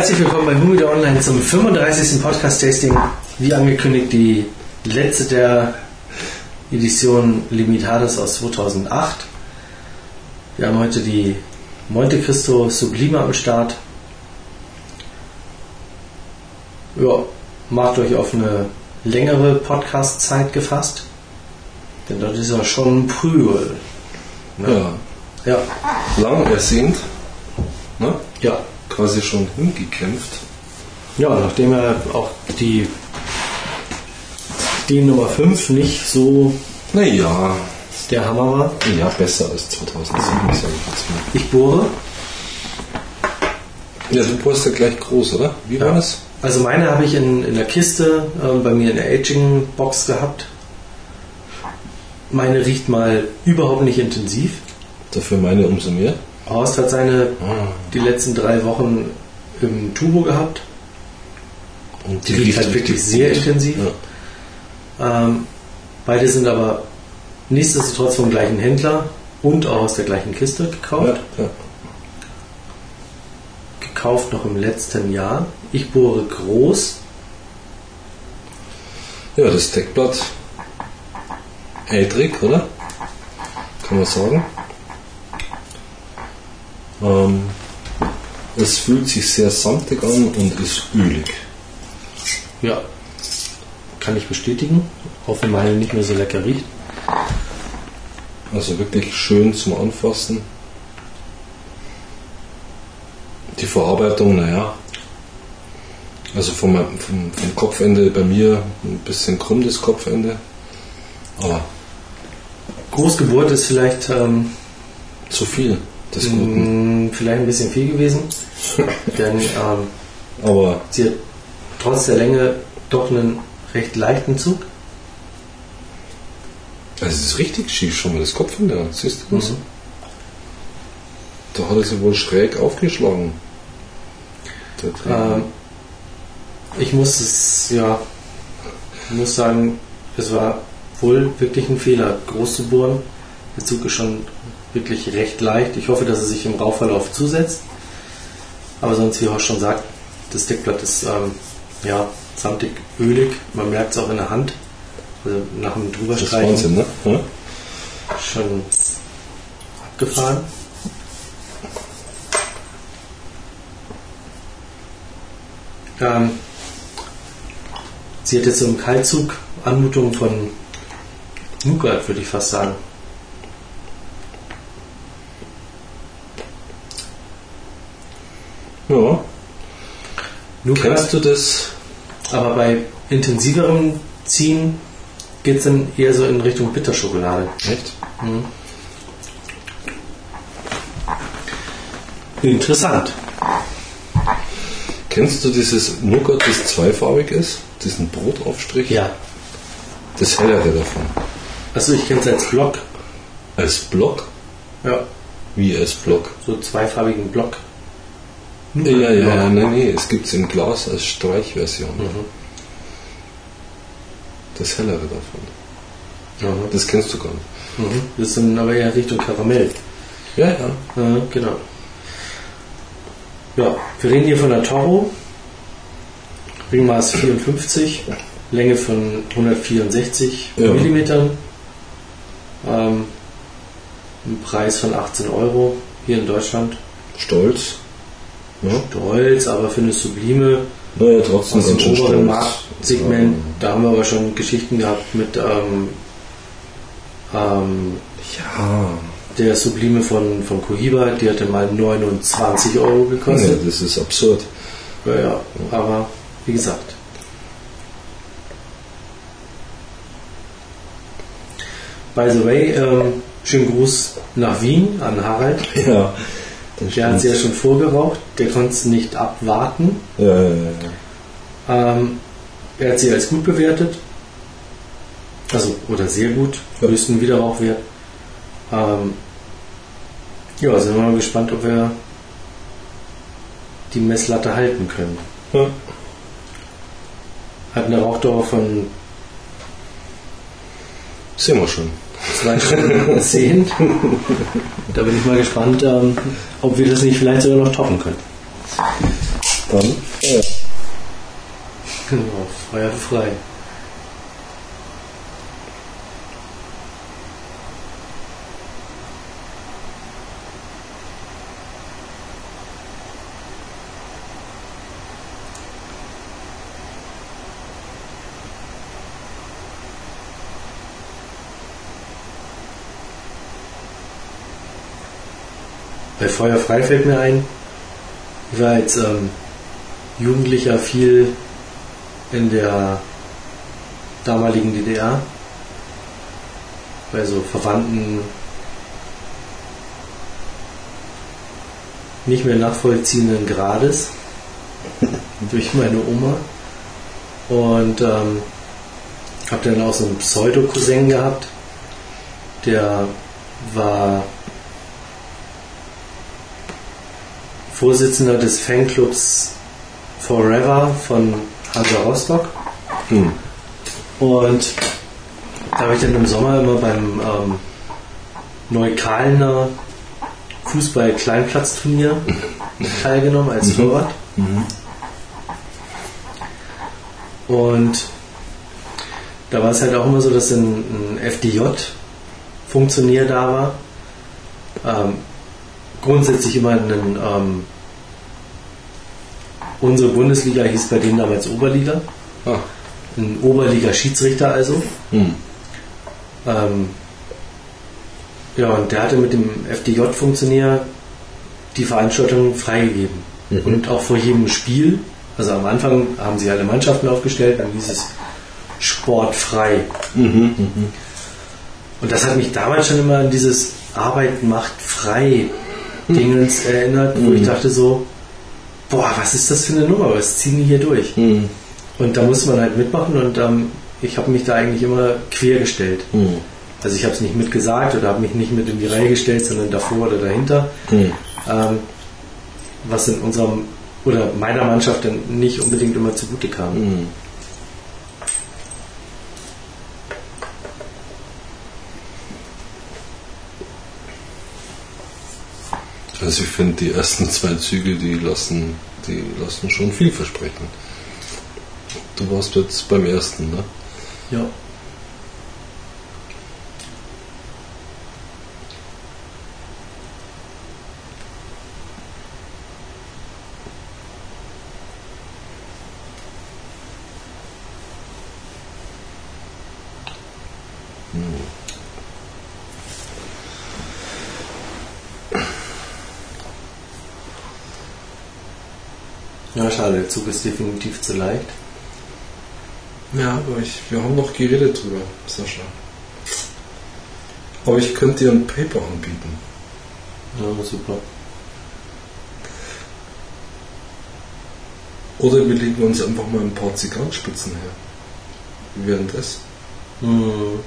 Herzlich willkommen bei Humida Online zum 35. Podcast-Tasting. Wie angekündigt, die letzte der Edition Limitadas aus 2008. Wir haben heute die Monte Cristo Sublime am Start. Ja, macht euch auf eine längere Podcast-Zeit gefasst. Denn das ist ja schon Prügel. Ja, Ja, lang ersehnt, ne? ja. Quasi schon hingekämpft. Ja, nachdem er auch die, die Nummer 5 nicht so Naja, der Hammer war. ja, besser als 2007, sage ich. Ich bohre. Ja, du brauchst ja gleich groß, oder? Wie war das? Also meine habe ich in, in der Kiste äh, bei mir in der Aging-Box gehabt. Meine riecht mal überhaupt nicht intensiv. Dafür meine umso mehr. Horst hat seine die letzten drei Wochen im Turbo gehabt. Und Die riecht halt wirklich sehr intensiv. Ja. Ähm, beide sind aber nichtsdestotrotz vom gleichen Händler und auch aus der gleichen Kiste gekauft. Ja, ja. Gekauft noch im letzten Jahr. Ich bohre groß. ja, das Deckblatt ältrig, oder? Kann man sagen. Ähm, es fühlt sich sehr samtig an und ist ölig. Ja. Kann ich bestätigen. Auch wenn meine nicht mehr so lecker riecht. Also wirklich schön zum Anfassen. Die Verarbeitung, naja. Also vom, vom, vom Kopfende bei mir ein bisschen krumm das Kopfende. Aber Großgeburt ist vielleicht, ähm, zu viel des Guten. mh, vielleicht ein bisschen viel gewesen. Denn ähm, Aber sie hat trotz der Länge doch einen recht leichten Zug. also es ist richtig schief schon mal das Kopfende. an. Siehst du das? Mhm. Da hat er sie wohl schräg aufgeschlagen. Der. Ähm, ich muss es, ja, ich muss sagen, es war wohl wirklich ein Fehler, groß zu bohren. Der Zug ist schon wirklich recht leicht. Ich hoffe, dass er sich im Rauchverlauf zusetzt. Aber sonst, wie Horst schon sagt, das Deckblatt ist ähm, ja, samtig, ölig. Man merkt es auch in der Hand. Also nach dem das ist Drüberstreichen Wahnsinn, ne? Ja? schon abgefahren. Ähm, sie hat jetzt so im Kaltzug Anmutung von Nougat, würde ich fast sagen. Ja. Nougat, Kennst du das? aber bei intensiverem Ziehen geht es dann eher so in Richtung Bitterschokolade. Echt? Interessant. Kennst du dieses Nougat, das zweifarbig ist? Diesen Brotaufstrich? Ja. Das hellere davon. Achso, ich kenne es als Block. Als Block? Ja. Wie als Block? So zweifarbigen Block. Ja, ja, ja, nee, nee, es gibt es im Glas als Streichversion. Mhm. Das hellere davon. Mhm. Das kennst du gar nicht. Mhm. Das ist dann aber eher Richtung Karamell. Ja, ja. Ja, genau. Ja, wir reden hier von der Toro. Ringmaß 54, Länge von 164 Ja. Millimetern. Ähm, ein Preis von 18 Euro hier in Deutschland. Stolz. Ja. Stolz, aber für eine Sublime Naja, trotzdem aus dem oberen stolz. Marktsegment. Da haben wir aber schon Geschichten gehabt mit ähm, ähm, Ja. der Sublime von, von Cohiba. Die hatte mal 29 Euro ja. gekostet. Das ist absurd. Ja, ja, aber wie gesagt. By the way, ähm, schönen Gruß nach Wien an Harald. Ja. Der hat sie ja schon vorgeraucht, der konnte es nicht abwarten. Ja, ja, ja. Ähm, er hat sie als gut bewertet. Also, oder sehr gut, Ja. höchsten Wiederrauchwert. Ähm, ja, sind wir mal gespannt, ob wir die Messlatte halten können. ja. Hat eine Rauchdauer von Sehen wir schon. Zwei Stunden zehn. Da bin ich mal gespannt, ähm, ob wir das nicht vielleicht sogar noch toppen können. Dann, ja. Genau, feuerfrei. Bei Feuerfrei fällt mir ein, ich war als ähm, Jugendlicher viel in der damaligen DDR bei so Verwandten nicht mehr nachvollziehenden Grades durch meine Oma. Und ähm, habe dann auch so einen Pseudo-Cousin gehabt, der war Vorsitzender des Fanclubs Forever von Hansa Rostock. Hm. Und da habe ich dann im Sommer immer beim ähm, Neukalener Fußball-Kleinplatzturnier teilgenommen als Torwart. Und da war es halt auch immer so, dass ein, ein FDJ-Funktionär da war. Ähm, grundsätzlich immer einen, ähm, unsere Bundesliga hieß bei denen damals Oberliga. Ah. Ein Oberliga-Schiedsrichter also. Hm. Ähm, ja, und der hatte mit dem FDJ-Funktionär die Veranstaltung freigegeben. Mhm. Und auch vor jedem Spiel, also am Anfang haben sie alle Mannschaften aufgestellt, dann hieß es sportfrei. Mhm. Mhm. Und das hat mich damals schon immer an dieses Arbeit macht frei Dingens erinnert, wo ich dachte so, boah, was ist das für eine Nummer, was ziehen die hier durch? Mhm. Und da musste man halt mitmachen und ähm, ich habe mich da eigentlich immer quer gestellt. Mhm. Also ich habe es nicht mitgesagt oder habe mich nicht mit in die Reihe gestellt, sondern davor oder dahinter. Mhm. Ähm, was in unserem oder meiner Mannschaft dann nicht unbedingt immer zugute kam. Also ich finde die ersten zwei Züge, die lassen, die lassen schon viel versprechen. Du warst jetzt beim ersten, ne? Ja. Ja, schade, der Zug ist definitiv zu leicht. Ja, aber ich, wir haben noch geredet drüber, Sascha. Aber ich könnte dir ein Paper anbieten. Ja, super. Oder wir legen uns einfach mal ein paar Zigarrenspitzen her. Wie wäre denn das? Hm.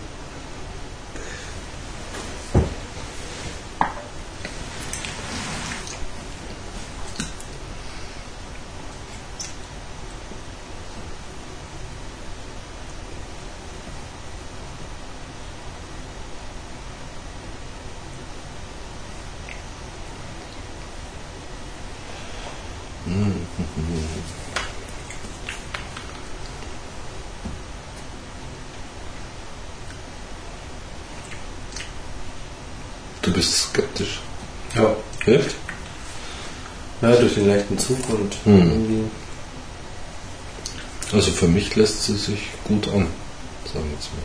Bist skeptisch. Ja. Echt? Ja, durch den leichten Zug und Hm. irgendwie. Also für mich lässt sie sich gut an, sagen wir jetzt mal.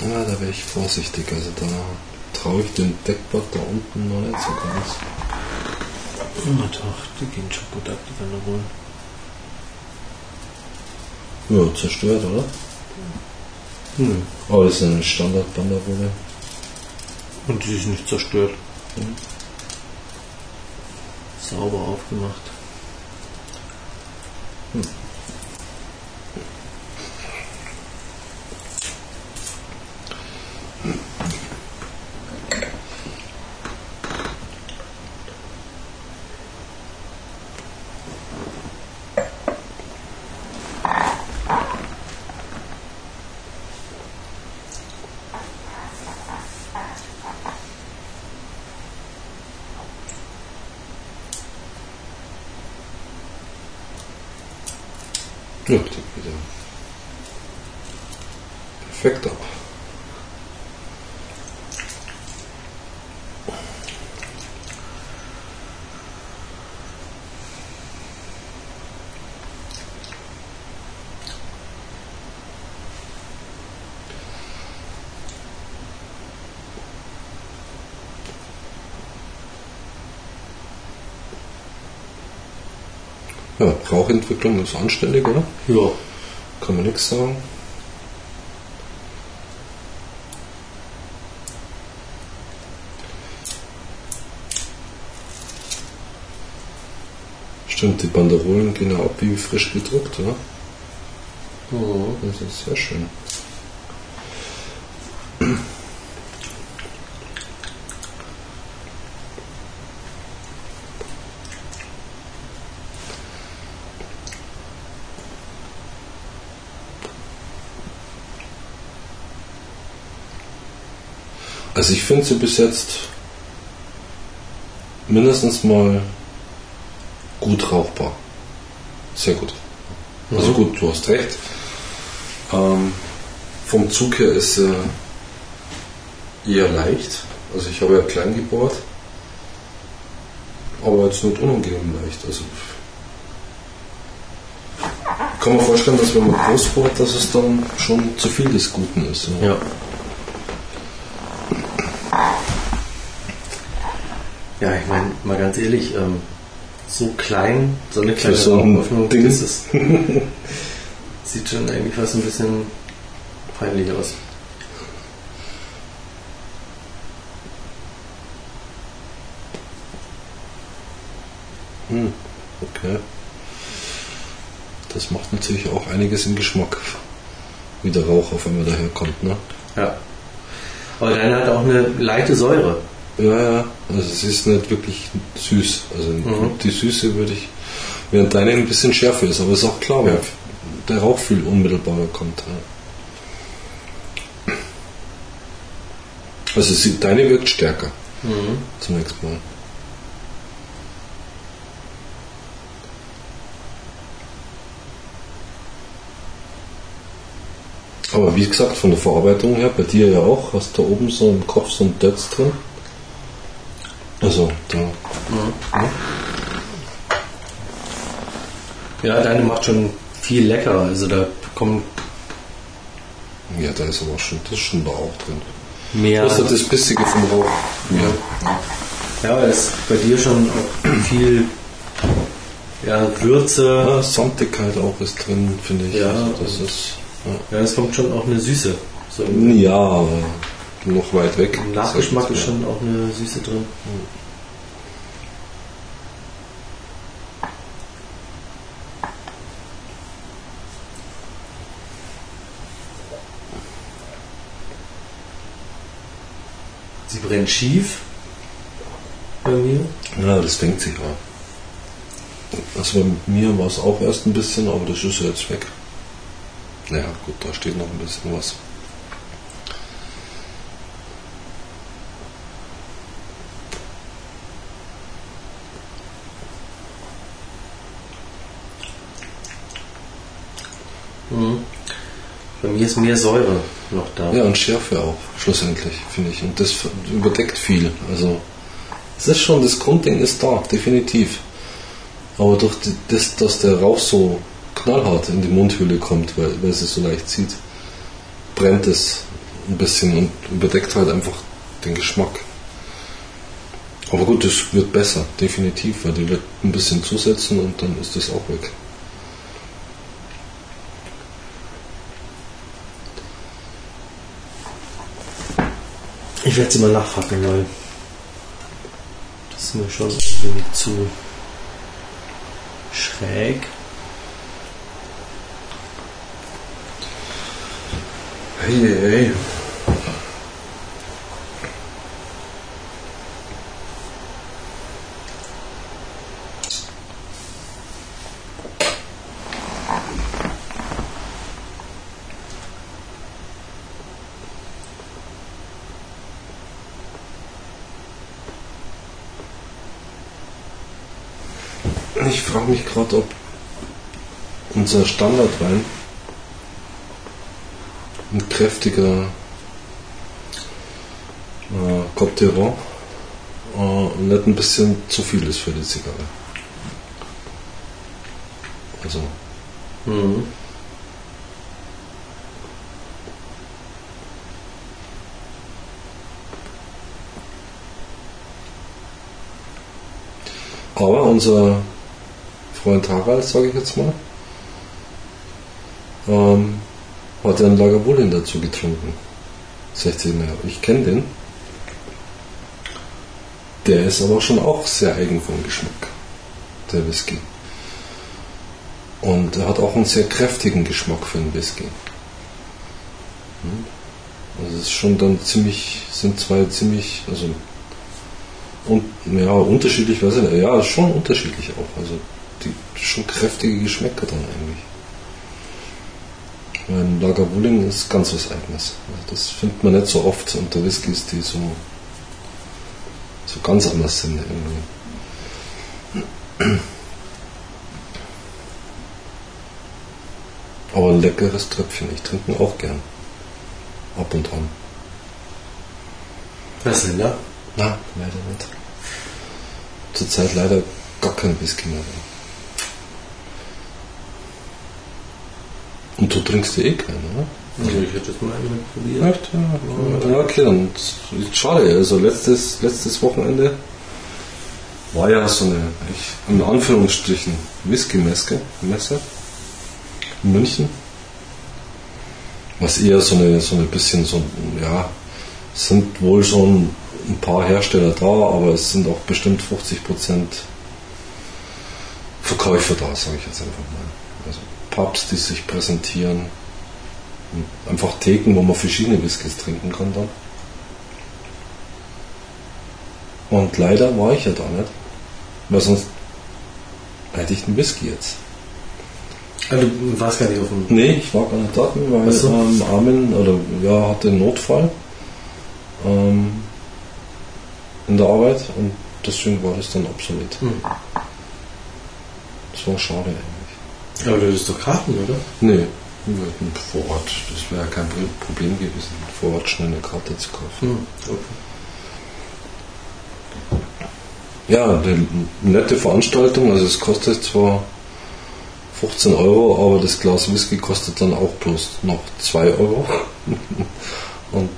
Ja, da wäre ich vorsichtig. Also da traue ich dem Deckblatt da unten noch nicht so ganz. Na doch, die gehen schon gut ab, die Wanderungen. Ja, zerstört, oder? Hm. Aber das ist eine Standardbanderrolle. Und die ist nicht zerstört. Sauber aufgemacht. Ja, ich denke wieder. Perfekt ab. Ja, Rauchentwicklung ist anständig, oder? Ja. Kann man nichts sagen. Stimmt, die Banderolen gehen ja ab wie frisch gedruckt, oder? Mhm. Das ist sehr schön. Also ich finde sie bis jetzt mindestens mal gut rauchbar. Sehr gut. Also Mhm. gut, du hast recht. Ähm, vom Zug her ist sie eher leicht. Also ich habe ja klein gebohrt. Aber jetzt nicht unangenehm leicht. Also ich kann mir vorstellen, dass wenn man groß bohrt, dass es dann schon zu viel des Guten ist. Ja. Ja. Ja, ich meine, mal ganz ehrlich, ähm, so klein, so eine kleine so ein Rauchöffnung, Ding. das ist, sieht schon eigentlich fast ein bisschen peinlich aus. Hm, okay. Das macht natürlich auch einiges im Geschmack, wie der Rauch auf einmal daherkommt. Ne? Ja. Aber deine hat auch eine leichte Säure. Ja, ja, also es ist nicht wirklich süß. Also Mhm. die Süße würde ich, während deine ein bisschen schärfer ist, aber ist auch klar, weil Ja. der Rauch viel unmittelbarer kommt. Ja. Also sie, deine wirkt stärker, Mhm. zunächst mal. Aber wie gesagt, von der Verarbeitung her, bei dir ja auch, hast da oben so im Kopf so ein Dötz drin. Also, da Ja, deine macht schon viel leckerer. Also da kommt Ja, da ist aber schon, das ist schon da auch drin. mehr. Das ist das Bissige vom Rauch. Ja. Ja, aber es ist bei dir schon auch viel ja, Würze. ja Samtigkeit auch ist drin, finde ich. Ja. Also das ist. Ja, es kommt schon auch eine Süße. So Ja, ja aber noch weit weg. im Nachgeschmack ist schon auch eine Süße drin. Sie brennt schief bei mir. Ja, das denkt sich ja. Also bei mir war es auch erst ein bisschen, aber das ist ja jetzt weg. Naja, gut, da steht noch ein bisschen was. Mhm. Bei mir ist mehr Säure noch da. Ja, und Schärfe auch, schlussendlich, finde ich. Und das überdeckt viel. Also, es ist schon, das Grundding ist da, definitiv. Aber durch das, dass der Rauch so knallhart in die Mundhöhle kommt, weil, weil es so leicht zieht, brennt es ein bisschen und überdeckt halt einfach den Geschmack. Aber gut, das wird besser, definitiv, weil die wird ein bisschen zusetzen und dann ist das auch weg. Ich werde sie mal nachfackeln, weil das ist mir schon irgendwie zu schräg. Hey, hey, hey. Ich frage mich gerade, ob unser Standardwein. Ein kräftiger äh, d'Ivoire. Äh, nicht ein bisschen zu viel ist für die Zigarre. Also. Mhm. Aber unser Freund Harald, sage ich jetzt mal, ähm, hat ja einen Lagavulin dazu getrunken. 16 Jahre. Ich kenne den. Der ist aber schon auch sehr eigen vom Geschmack, der Whisky. Und er hat auch einen sehr kräftigen Geschmack für einen Whisky. Hm? Also es ist schon dann ziemlich, sind zwei ziemlich, also und, ja, unterschiedlich, weiß ich nicht. Ja, schon unterschiedlich auch. Also die schon kräftige Geschmäcker dann eigentlich. Ein Lagerwulling ist ganz was Eigenes. Also das findet man nicht so oft unter Whiskys, die so, so ganz anders sind irgendwie. Aber ein leckeres Tröpfchen, ich trinke ihn auch gern. Ab und an. Was denn da? Na, leider nicht. Zurzeit leider gar kein Whisky mehr. Du trinkst ja eh keinen, oder? Also ich hätte das mal mit probiert. Echt? Ja, okay, dann schade. Also letztes, letztes Wochenende war ja so eine, ich, in Anführungsstrichen, Whisky-Messe Messe in München. Was eher so eine, so ein bisschen so, ja, sind wohl schon ein paar Hersteller da, aber es sind auch bestimmt 50% Verkäufer da, sage ich jetzt einfach mal. Pubs, die sich präsentieren. Einfach Theken, wo man verschiedene Whiskys trinken kann dann. Und leider war ich ja da nicht, weil sonst hätte ich einen Whisky jetzt. Also, du warst gar nicht auf dem. Nee, ich war gar nicht da, weil so. ähm, Armin oder ja, hatte einen Notfall ähm, in der Arbeit und deswegen war das dann obsolet. Hm. Das war schade eigentlich. Aber du hast doch Karten, oder? Nee, wir hätten vor Ort, das wäre kein Problem gewesen, vor Ort schnell eine Karte zu kaufen. Hm. Okay. Ja, eine nette Veranstaltung, also es kostet zwar 15 Euro, aber das Glas Whisky kostet dann auch bloß noch 2 Euro. Und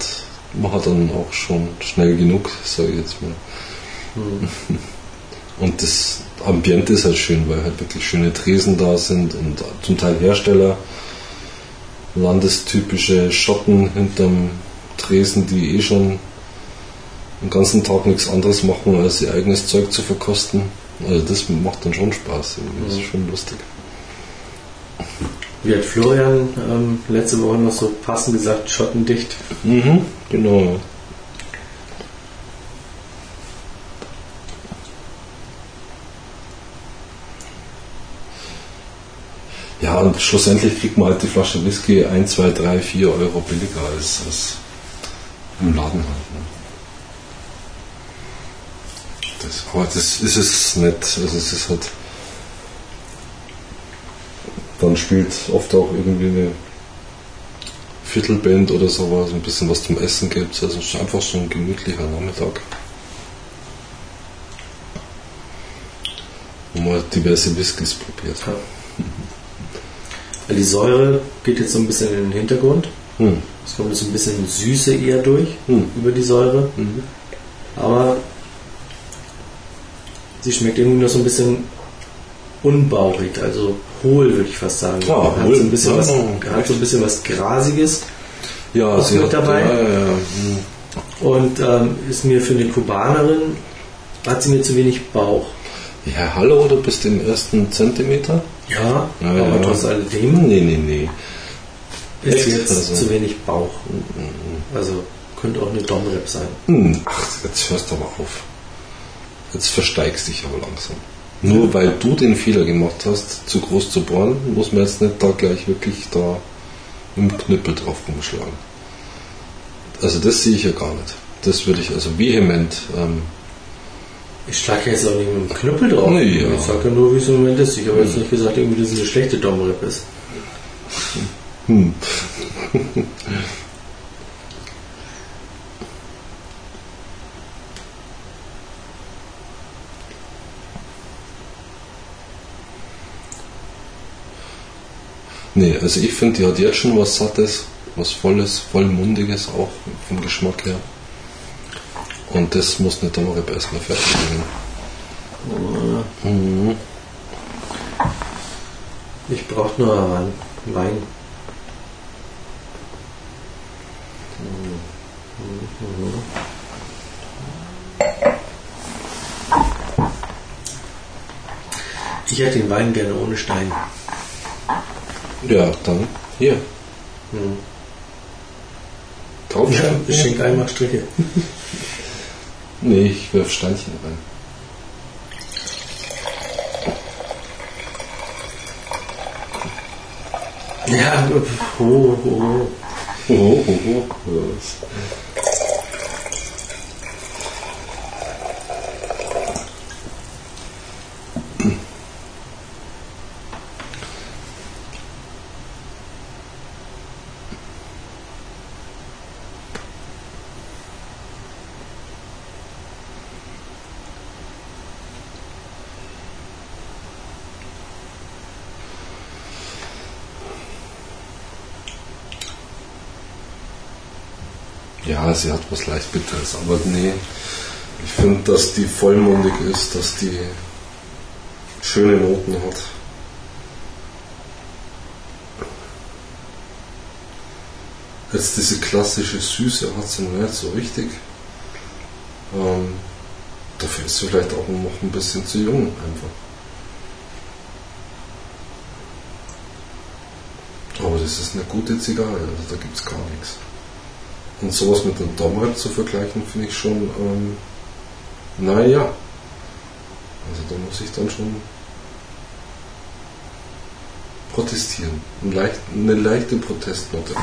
man hat dann auch schon schnell genug, sage ich jetzt mal. Hm. Und das Ambiente ist halt schön, weil halt wirklich schöne Tresen da sind und zum Teil Hersteller, landestypische Schotten hinterm Tresen, die eh schon den ganzen Tag nichts anderes machen, als ihr eigenes Zeug zu verkosten. Also das macht dann schon Spaß, irgendwie. das ist schon lustig. Wie hat Florian ähm, letzte Woche noch so passend gesagt, schottendicht? Mhm, genau. Ja, und schlussendlich kriegt man halt die Flasche Whisky 1, 2, 3, 4 Euro billiger als, als im Laden halt. Ne? Das, aber das ist es nicht. Also es ist halt. Dann spielt oft auch irgendwie eine Viertelband oder sowas, ein bisschen was zum Essen gibt. Also es ist einfach so ein gemütlicher Nachmittag. Wo man diverse Whiskys probiert. Ja. Die Säure geht jetzt so ein bisschen in den Hintergrund. Hm. Es kommt so ein bisschen Süße eher durch Hm. über die Säure. Mhm. Aber sie schmeckt irgendwie noch so ein bisschen unbauchig, also hohl würde ich fast sagen. Ah, hat, hohl. so ein bisschen Ja, was, hat so ein bisschen was Grasiges Ja, mit hat dabei? Ja, ja, ja. Hm. und ähm, ist mir für eine Kubanerin, hat sie mir zu wenig Bauch. Ja, hallo, du bist im ersten Zentimeter? Ja, Ja, aber ja. trotz alledem Nee, nee, nee. ist Echt? jetzt Also- zu wenig Bauch. Also könnte auch eine Domrep sein. Hm, ach, jetzt hörst du aber auf. Jetzt versteigst dich aber langsam. Nur weil du den Fehler gemacht hast, zu groß zu bohren, muss man jetzt nicht da gleich wirklich da im Knüppel drauf rumschlagen. Also das sehe ich ja gar nicht. Das würde ich also vehement ähm, Ich schlage jetzt auch nicht mit dem Knüppel drauf. Nee, ja. Ich sage ja nur, wie es im Moment ist. Ich habe jetzt nicht gesagt, irgendwie, dass es eine schlechte Domrep ist. Hm. Nee, also ich finde, die hat jetzt schon was Sattes, was Volles, Vollmundiges auch vom Geschmack her. Und das muss eine Domrep erstmal fertig bringen. Mhm. Ich brauche nur einen Wein. Ich hätte den Wein gerne ohne Stein. Ja, dann hier. Hm. Drauf Ja, ich schenke einmal Stricke. Nee, ich wirf Steinchen rein. Ja, oh, oh, oh. Oh, oh, oh. Sie hat was leicht Bitteres, aber nee. Ich finde, dass die vollmundig ist, dass die schöne Noten hat. Jetzt diese klassische Süße hat sie noch nicht so richtig. Ähm, dafür ist sie vielleicht auch noch ein bisschen zu jung einfach. Aber das ist eine gute Zigarre, also da gibt es gar nichts. Und sowas mit einem Domrep zu vergleichen, finde ich schon, ähm, naja. Also da muss ich dann schon protestieren. Ein leicht, eine leichte Protestnote.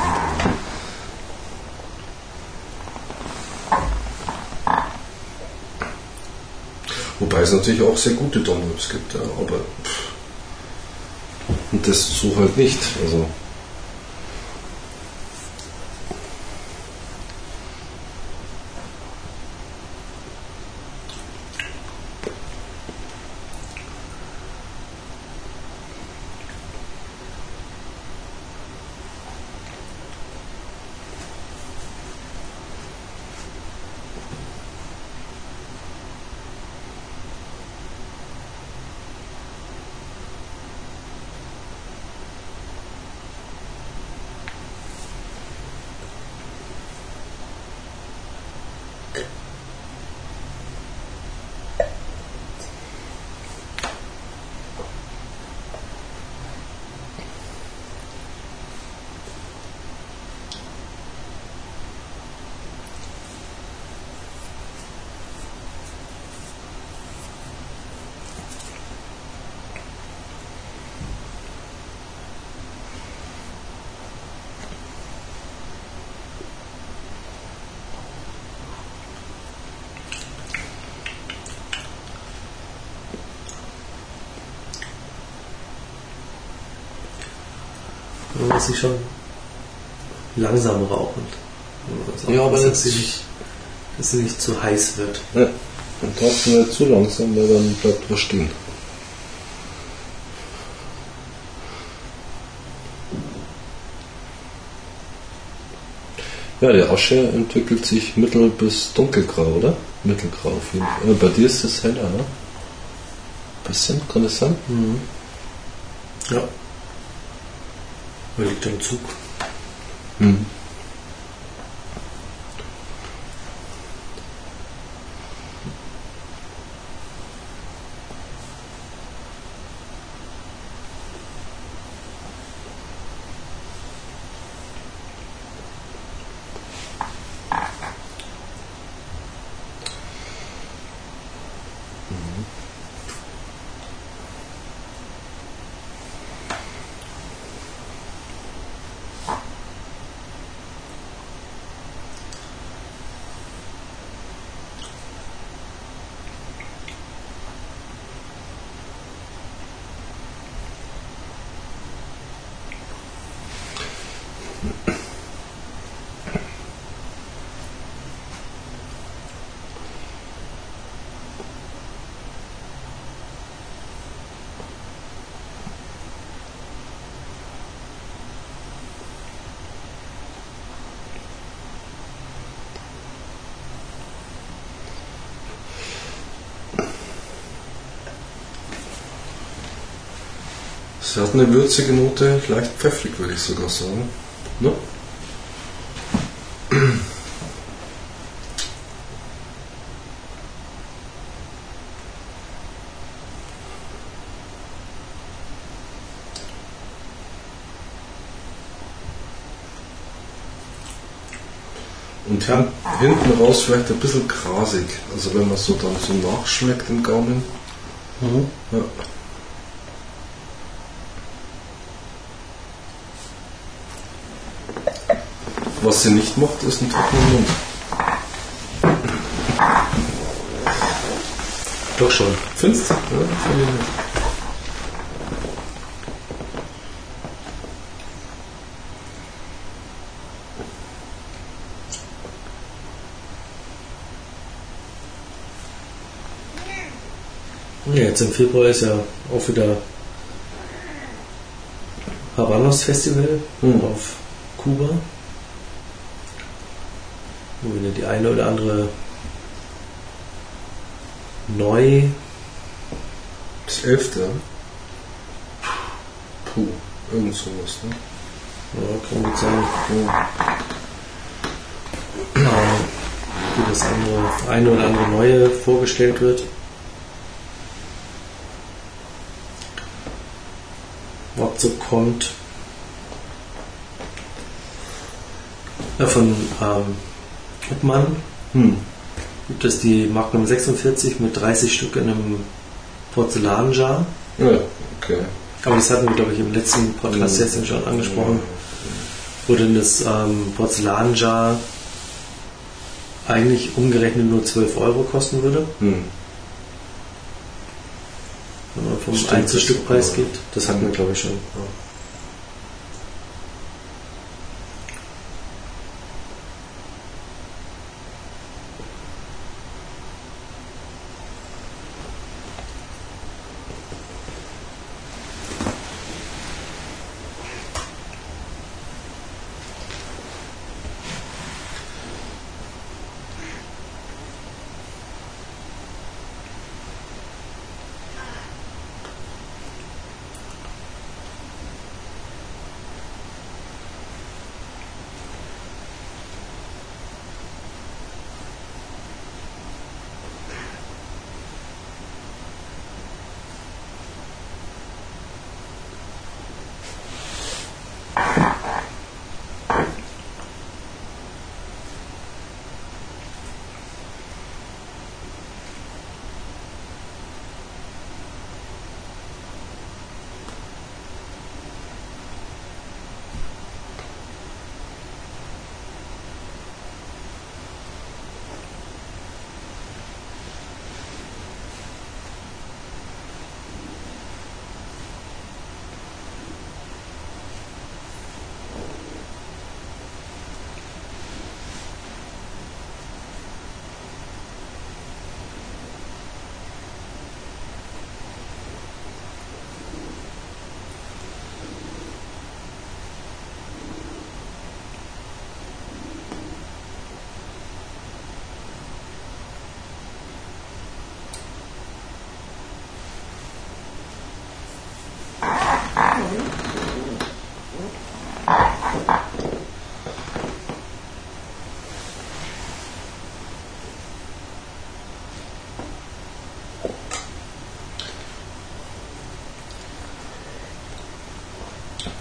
Wobei es natürlich auch sehr gute Domreps gibt, ja, aber pff. und das so halt nicht. Also muss sich schon langsam rauchen. Also, Ja, aber dass sie nicht, dass sie nicht zu heiß wird. Ja, und trotzdem nicht zu langsam, weil dann bleibt was stehen. Ja, die Asche entwickelt sich mittel- bis dunkelgrau, oder? Mittelgrau. Äh, bei dir ist es heller, ne? Bisschen, kann das sein? Mhm. Ja. Man liegt am Zug. Mhm. Es hat eine würzige Note, leicht pfeffrig würde ich sogar sagen. Ne? Und hin, hinten raus vielleicht ein bisschen grasig. Also wenn man so dann so nachschmeckt im Gaumen. Ja. Was sie nicht macht, ist ein trockener Mund. Doch schon. Findest du? Ja, finde ich nicht. Ja, jetzt im Februar ist ja auch wieder Habanos Festival Mhm. auf Kuba. Wieder die eine oder andere neu Das elfte. Puh, irgend sowas, ne? Ja, kann gut sein. Ja. Wie das andere, eine oder andere neue vorgestellt wird. Was so kommt. Ja, von ähm, Uppmann Hm. gibt es die Magnum 46 mit 30 Stück in einem Porzellanjar. Ja, okay. Aber das hatten wir, glaube ich, im letzten Podcast jetzt schon angesprochen. wo denn das ähm, Porzellanjar eigentlich umgerechnet nur 12 Euro kosten würde, Hm. wenn man vom Einzelstückpreis geht. Das hatten wir, glaube ich, schon. Ja.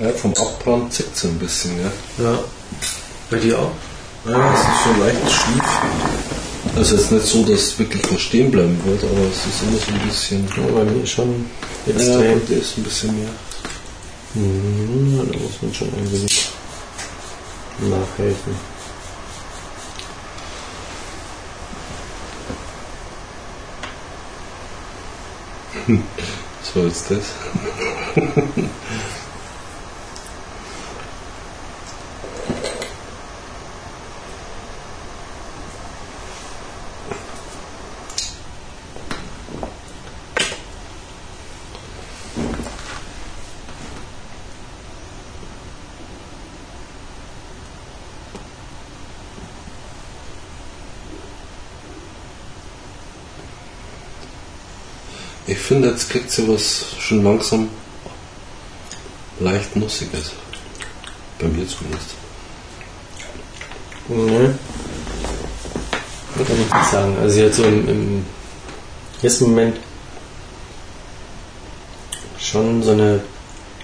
Ja, vom Abbrand zickt es ein bisschen, ja. ja. Bei dir auch? Ja, es ist so leicht schief. Also jetzt nicht so, dass es wirklich noch stehen bleiben wird, aber es ist immer so ein bisschen. Ja, bei mir schon Ja, extrem. gut, der ist ein bisschen mehr. Mhm, da muss man schon ein wenig nachhelfen. Was war jetzt das? finde, jetzt kriegt sie was schon langsam leicht Nussiges. Bei mir zumindest. Nee. Kann ich nicht sagen. Also jetzt so im, im ersten Moment schon so eine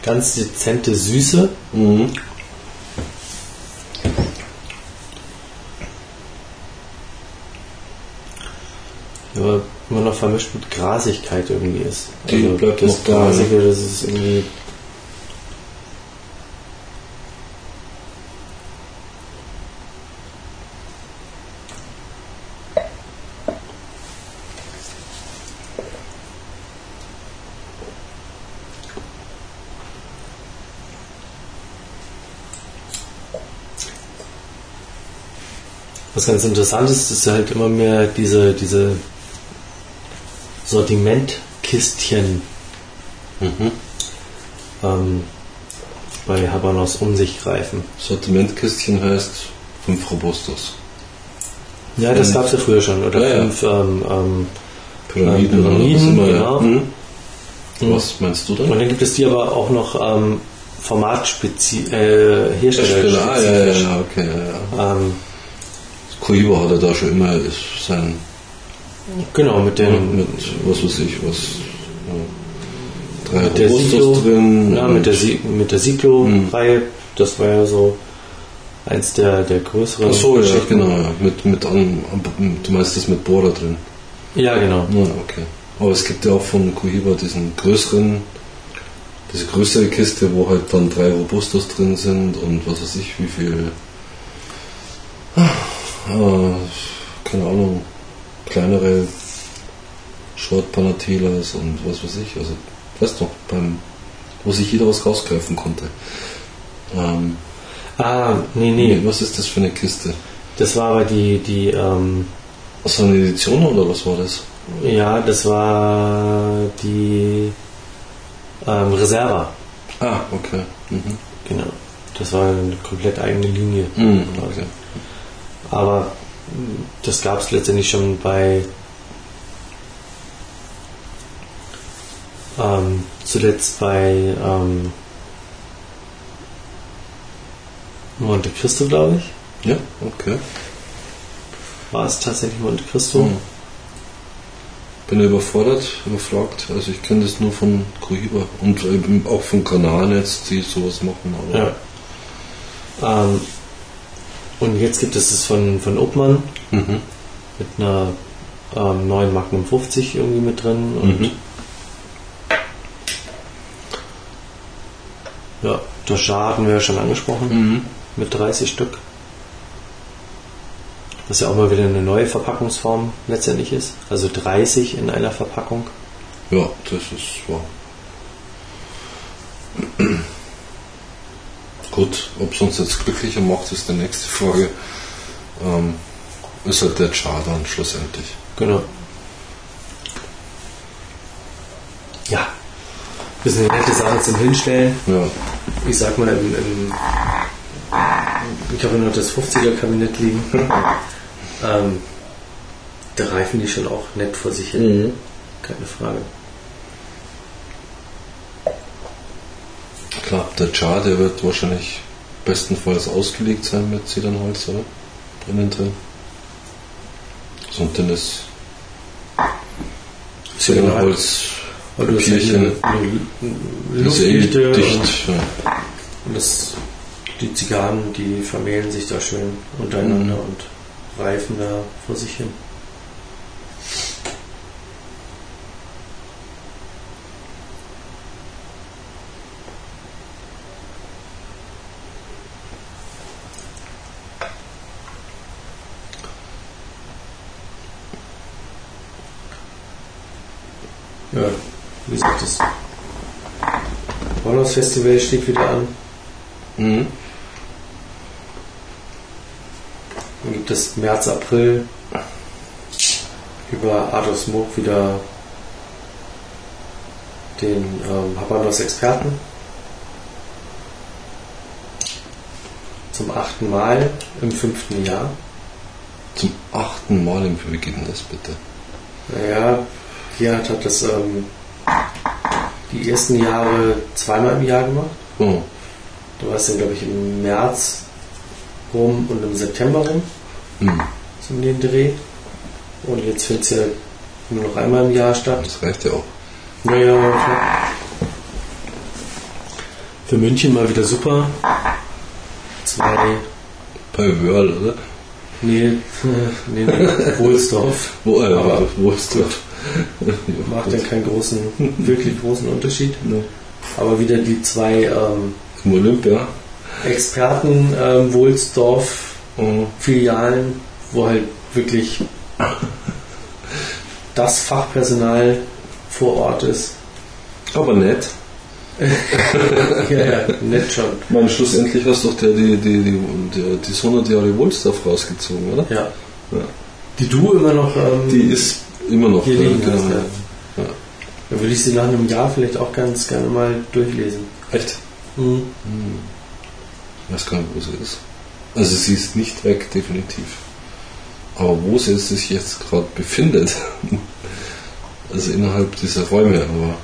ganz dezente Süße. Mhm. die aber immer noch vermischt mit Grasigkeit irgendwie ist. Also Die bleibt das noch da, Grasige, das ist irgendwie. Was ganz interessant ist, ist halt immer mehr diese, diese Sortimentkistchen Mhm. ähm, bei Habanos um sich greifen. Sortimentkistchen heißt 5 Robustos. Ja, das gab es ja früher schon. Oder Ja, ja. fünf ähm, ähm, Pyramiden, Ähm, oder was Pyramiden, immer, genau. ja. Mhm. Mhm. Was meinst du und dann? dann gibt es die aber auch noch ähm, Formatspezi äh, Hersteller. ah, ja, ja, ja, okay, ja, ja. Ähm, Cohiba hatte da schon immer sein, genau, mit den mit, was weiß ich, was, ja, drei mit der Robustos Siglo, drin. ja, und- mit der, mit der Siglo-Reihe. Das war ja so eins der, der größeren. Ach so, ja, genau, ja. Mit, mit an, du meinst das mit Bohrer drin. Ja, genau. Ja, okay. Aber es gibt ja auch von Cohiba diesen größeren, diese größere Kiste, wo halt dann drei Robustos drin sind und was weiß ich, wie viel, äh, keine Ahnung, kleinere Short Panatelas und was weiß ich, also, weißt du, beim, wo sich jeder was rausgreifen konnte. Ähm, Ah, nee, nee. was ist das für eine Kiste? Das war aber die, die, ähm, Was so eine Edition oder was war das? ja, das war die ähm, Reserva. Ah, okay. Mhm. Genau. Das war eine komplett eigene Linie. Mhm, okay. Aber das gab es letztendlich schon bei ähm, zuletzt bei ähm, Monte Cristo, glaube ich. Ja, okay. War es tatsächlich Monte Cristo? Mhm. Bin überfordert, überfragt. Also ich kenne das nur von Cohiba und eben auch von Kanaren jetzt, die sowas machen. Aber Ja. Ähm, und jetzt gibt es es von, von Obmann Mhm. mit einer ähm, neuen Magnum 50 irgendwie mit drin und Mhm. ja, Doshar hatten wir ja schon angesprochen Mhm. mit 30 Stück. Was ja auch mal wieder eine neue Verpackungsform letztendlich ist. Also 30 in einer Verpackung. Ja, das ist wahr. Gut, ob es uns jetzt glücklicher macht, ist die nächste Frage. Ähm, ist halt der Char dann schlussendlich. Genau. Ja. Bisschen nette Sachen zum Hinstellen. Ja, Ich sag mal, im, im, ich habe noch das 50er-Kabinett liegen. ähm, da reifen die schon auch nett vor sich hin. Keine Frage. Klar, der Char, der wird wahrscheinlich bestenfalls ausgelegt sein mit Zedernholz, oder? Innen drin. So ein dünnes Zedernholz, hier Papierchen. Das ist eh Luftdichte und, dicht. Ja. und das, die Zigarren, die vermählen sich da schön untereinander Mhm. und reifen da vor sich hin. Ja, wie gesagt, das Hornhaus Festival steht wieder an. Mhm. Dann gibt es März, April über Art of Smoke wieder den ähm, Habanos Experten. Zum achten Mal im fünften Jahr. Zum achten Mal im Wie geht denn das bitte? Naja, Gerhard hat das ähm, die ersten Jahre zweimal im Jahr gemacht. Oh. Da war es dann, glaube ich, im März rum und im September rum, Hm. so um den Dreh. Und jetzt findet es ja nur noch einmal im Jahr statt. Das reicht ja auch. Naja, klar. Für München mal wieder super. Zwei, Bei Wörl, oder? nee, nee, nee Wohlsdorf. Wo, äh, Aber wo ist das? Macht ja keinen großen, wirklich großen Unterschied. Ne. Aber wieder die zwei ähm, Im Olympia. Experten ähm, Wohlsdorf Oh. Filialen, wo halt wirklich das Fachpersonal vor Ort ist. Aber nett. Ja, ja, nett schon. Ich meine, schlussendlich hast du doch der, die, die, die, die, die 100 Jahre Wohlsdorf rausgezogen, oder? Ja. Ja. Die du immer noch. Ähm, Die ist immer noch Hier da, liegen genau. hast, ja. Ja. Da würde ich sie nach einem Jahr vielleicht auch ganz gerne mal durchlesen. Echt? Mhm. Ich weiß gar nicht, wo sie ist. Also sie ist nicht weg, definitiv. Aber wo sie sich jetzt gerade befindet, also innerhalb dieser Räume, aber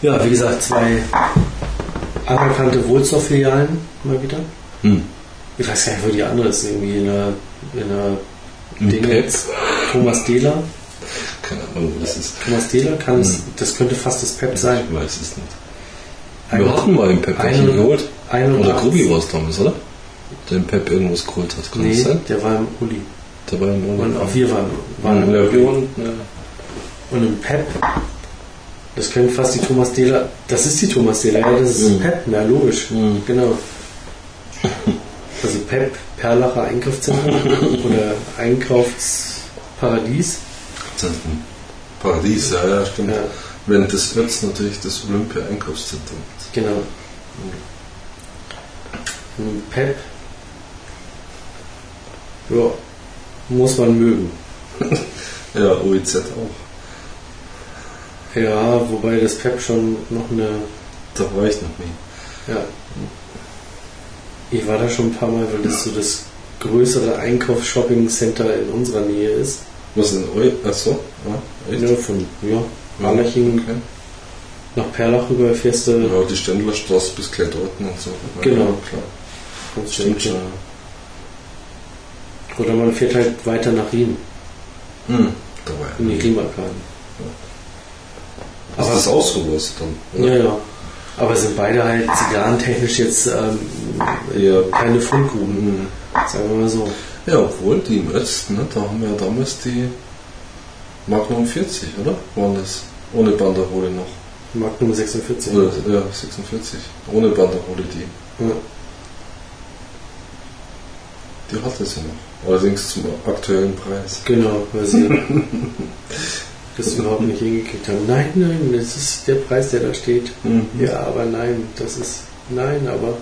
Ja, wie gesagt, zwei anerkannte Wohlsdorf-Filialen mal wieder. hm. Ich weiß gar nicht, wo die andere ist. Irgendwie in einer, in einer Im Ding Pep. jetzt. Thomas Dehler. keine Ahnung, wo das ist. Thomas Dehler kann es, Hm. das könnte fast das Pep sein. Ich weiß es nicht. Wir hatten mal im Pep welche Eine- geholt. 81. Oder Grubi war es damals, oder? Der im Pep irgendwas geholt hat. Kann Nee, das sein? der war im Uli. Der war im Und auch wir waren, waren Hm, im ja, Uli. waren, ja. Und im Pep, das könnte fast die Thomas Dehler, das ist die Thomas Dehler, ja, das ist Mhm. Pep, na logisch, Mhm. genau. Also Pep, Perlacher Einkaufszentrum oder Einkaufsparadies. Das ein Paradies, ja, ja, stimmt. Ja, Während des Ötz natürlich das Olympia-Einkaufszentrum. genau. Und Pep, ja, muss man mögen. Ja, OEZ auch. Ja, wobei das Pep schon noch eine Da war ich noch nie. Ja. Ich war da schon ein paar Mal, weil das so das größere Einkaufs-Shopping-Center in unserer Nähe ist. Was in Eu? Achso, ja, echt? Ja, von ja, Allerching Okay. nach Perlach rüber fährst du. Ja, die Ständlerstraße bis Klettorten und so. Ja, Genau. klar. kannst du Stimmt schon. Oder man fährt halt weiter nach Riem, Hm, da war in die ja. Riemarkaden. Ist das sowas dann? Ja, ja. Aber sind beide halt zigarrentechnisch jetzt ähm, Ja. keine Fundgruben, sagen wir mal so. Ja, obwohl die im Ötz, ne, da haben wir ja damals die Magnum 40, oder? Waren das? Ohne Banderole noch. Magnum 46. Oder, ja, 46. Ohne Banderole die. Ja. Die hat es ja noch. Allerdings zum aktuellen Preis. Genau, weil sie das überhaupt nicht hingekriegt haben. Nein, nein, das ist der Preis, der da steht. Mhm. Ja, aber nein, das ist. Nein, aber.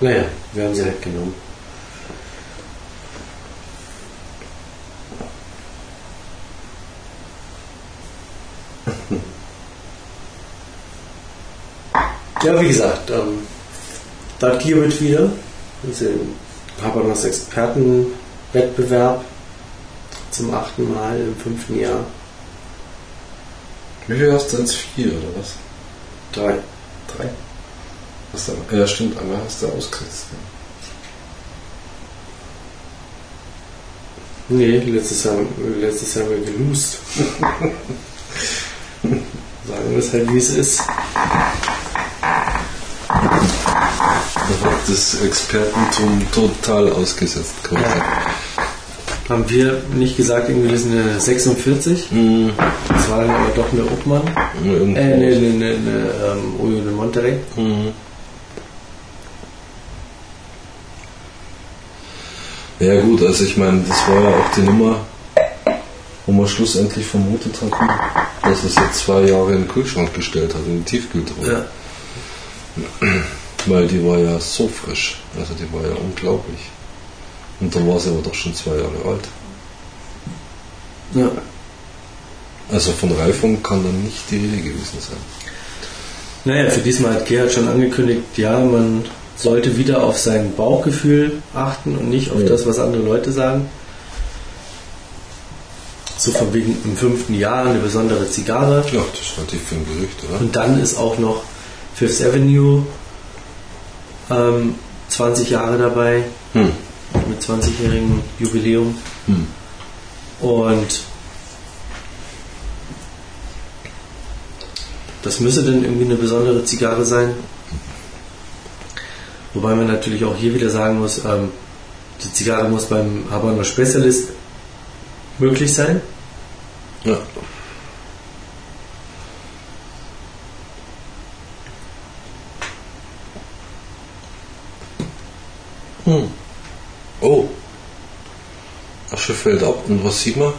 Naja, wir haben sie halt genommen. Ja, wie gesagt, ähm, da Girbit wieder. Das ist im Habermas Expertenwettbewerb zum achten Mal im fünften Jahr. Wie viel hast du jetzt? Vier oder was? Drei. Drei? Hast du, ja, stimmt, einmal hast du ausgesetzt. Nee, letztes Jahr, letztes Jahr haben wir geloost. Sagen wir es halt, wie es ist. Das Expertentum total ausgesetzt, man Ja. Haben wir nicht gesagt, irgendwie wir sind eine 46? Mhm. Das war dann aber doch eine Obmann. Irgendwo. Äh, ne, ne, ne, ne, ähm, Ojo de Monterrey. Mhm. Ja gut, also ich meine, das war ja auch die Nummer, wo man schlussendlich vermutet hatten, dass es jetzt zwei Jahre in den Kühlschrank gestellt hat, in die Tiefkühltruhe. Ja. Weil die war ja so frisch, also die war ja unglaublich. Und da war sie aber doch schon zwei Jahre alt. ja. Also von Reifung kann dann nicht die Rede gewesen sein. Naja, für diesmal hat Gerhard schon angekündigt, ja, man sollte wieder auf sein Bauchgefühl achten und nicht auf Ja. das, was andere Leute sagen. So von wegen im fünften Jahr eine besondere Zigarre. Ja, das ist relativ für ein Gerücht, oder? Und dann ist auch noch Fifth Avenue ähm, 20 Jahre dabei Hm. Mit 20-jährigem Jubiläum. Hm. Und das müsse dann irgendwie eine besondere Zigarre sein. Wobei man natürlich auch hier wieder sagen muss, ähm, die Zigarre muss beim Habanero Specialist möglich sein. Ja. Hm. Asche fällt ab und was sieht man?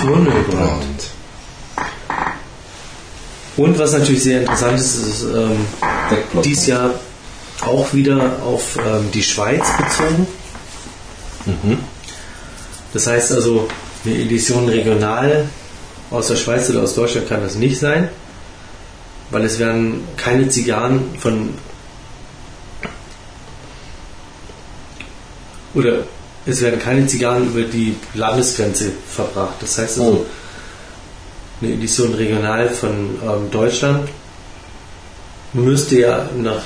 Tunnelbrand. Und was natürlich sehr interessant ist, ist ähm, dies Jahr auch wieder auf ähm, die Schweiz bezogen. Das heißt also, eine Edition regional aus der Schweiz oder aus Deutschland kann das nicht sein, weil es werden keine Zigarren von oder es werden keine Zigarren über die Landesgrenze verbracht. Das heißt also, Oh. eine Edition regional von ähm, Deutschland müsste ja nach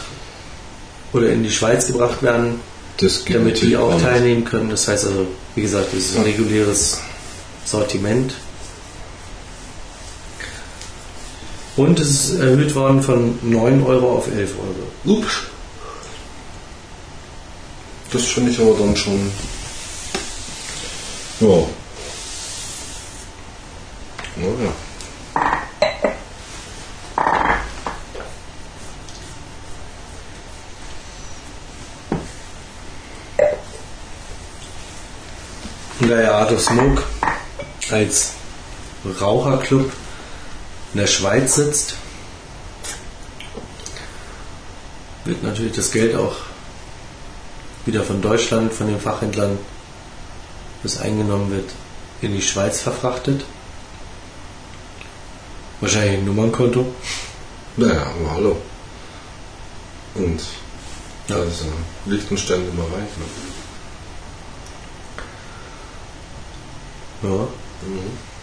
oder in die Schweiz gebracht werden, damit die auch teilnehmen können. Das heißt also, wie gesagt, das ist ein reguläres Sortiment. Und es ist erhöht worden von 9 Euro auf 11 Euro. Ups. Das finde ich aber dann schon. Ja. Naja. Ja Art of Smoke als Raucherclub in der Schweiz sitzt, wird natürlich das Geld auch wieder von Deutschland, von den Fachhändlern, das eingenommen wird, in die Schweiz verfrachtet. Wahrscheinlich ein Nummernkonto. Naja, aber hallo. Und Ja. da ist äh, Liechtenstein immer rein. Ne? Ja. Mhm.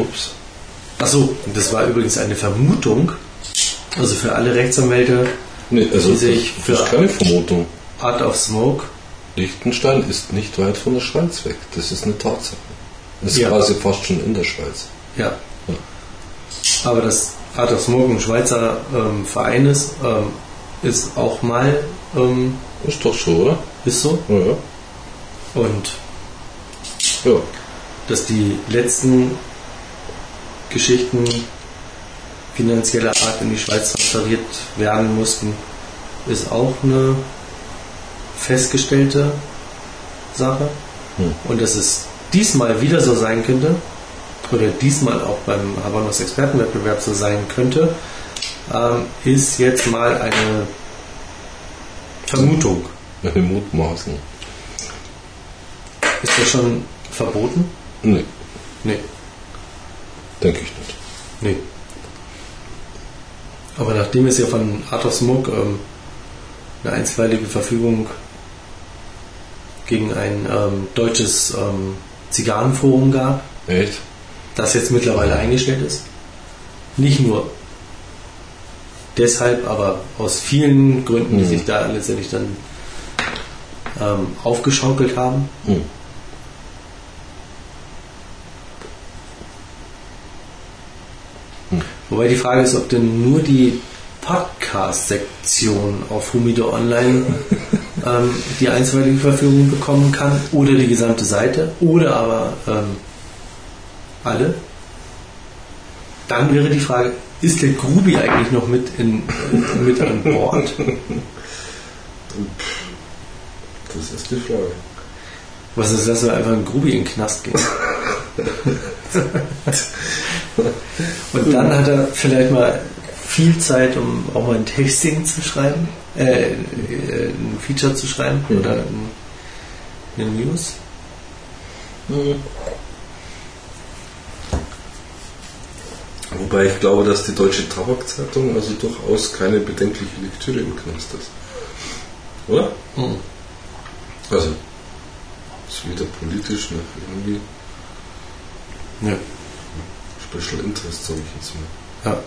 Ups. Achso, das war übrigens eine Vermutung. Also für alle Rechtsanwälte, Nee, also Die sehe ich das für- ist keine Vermutung. Art of Smoke. Liechtenstein ist nicht weit von der Schweiz weg. Das ist eine Tatsache. Ist Ja. quasi fast schon in der Schweiz. Ja. Ja. Aber das Art of Smoke ein Schweizer ähm, Verein ist, ähm, ist auch mal ähm, Ist doch so, oder? ist so. Ja. Und ja. dass die letzten Geschichten finanzieller Art in die Schweiz transferiert werden mussten, ist auch eine festgestellte Sache. Hm. Und dass es diesmal wieder so sein könnte, oder diesmal auch beim Habanos Expertenwettbewerb so sein könnte, ähm, ist jetzt mal eine Vermutung. Eine Mutmaßen. Ist das schon verboten? Nee, Nee. Denke ich nicht. Nee. Aber nachdem es ja von Art of Smoke ähm, eine einstweilige Verfügung gegen ein ähm, deutsches ähm, Zigarrenforum gab, Echt? das jetzt mittlerweile eingestellt ist, nicht nur deshalb, aber aus vielen Gründen, die Mhm. sich da letztendlich dann ähm, aufgeschaukelt haben, Hm. Wobei die Frage ist, ob denn nur die Podcast-Sektion auf Humido Online ähm, die einstweilige Verfügung bekommen kann oder die gesamte Seite oder aber ähm, alle. Dann wäre die Frage, ist der Grubi eigentlich noch mit, in, mit an Bord? Das ist die Frage. Was ist das, wenn einfach ein Grubi in den Knast geht? Und dann hat er vielleicht mal viel Zeit, um auch mal ein Tasting zu schreiben. äh, äh, ein Feature zu schreiben Mhm. oder ein, eine News. Wobei ich glaube, dass die Deutsche Tabakzeitung also durchaus keine bedenkliche Lektüre im Knast ist. Oder? Mhm. Also, ist weder politisch noch irgendwie Ja. Special Interest, sage ich jetzt mal. ja.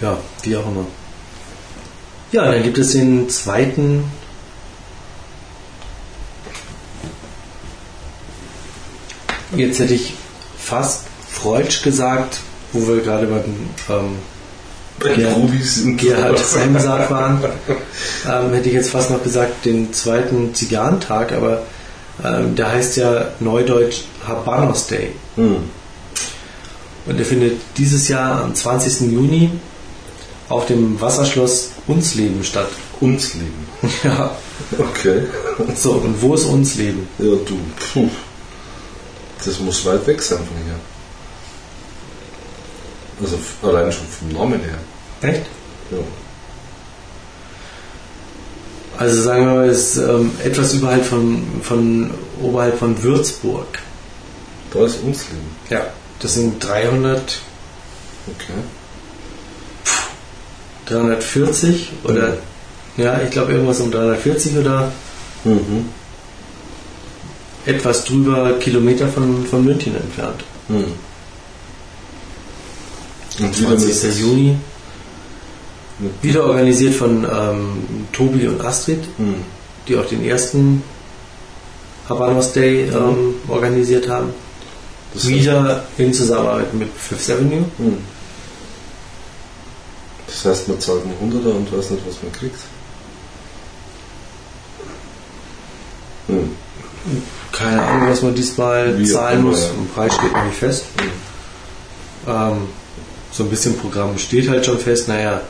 Ja, wie auch immer. Ja, dann gibt es den zweiten. Jetzt hätte ich fast Freudsch gesagt, wo wir gerade beim ähm, Bei Gerhard- Gerhard Semsack waren, ähm, hätte ich jetzt fast noch gesagt, den zweiten Zigarrentag, aber ähm, der heißt ja neudeutsch Habanos Day. Hm. Und der findet dieses Jahr am 20. Juni auf dem Wasserschloss Unsleben statt. Uns lieben. Ja, Okay. so, und wo ist Unsleben? Ja, du. Puh. Das muss weit weg sein von hier. Also allein schon vom Namen her. Echt? Ja. Also sagen wir mal, es ist ähm, etwas überhalb von, von, oberhalb von Würzburg. Da ist uns lieben. Ja. Das sind 300, Okay. 340 oder, ja, ich glaube irgendwas um 340 oder Mhm. etwas drüber Kilometer von, von München entfernt. Mhm. Und wieder 20. mit Juni. Ja. Wieder organisiert von ähm, Tobi und Astrid, Mhm. die auch den ersten Habanos Day ähm, organisiert haben. Das Wieder in Zusammenarbeit mit Fifth Avenue. Mhm. Das heißt, man zahlt einen Hunderter und weiß nicht, was man kriegt. Mhm. Keine Ahnung, was man diesmal Wie zahlen muss. ja. Im Preis steht noch nicht fest. Ähm, so ein bisschen Programm steht halt schon fest. Naja,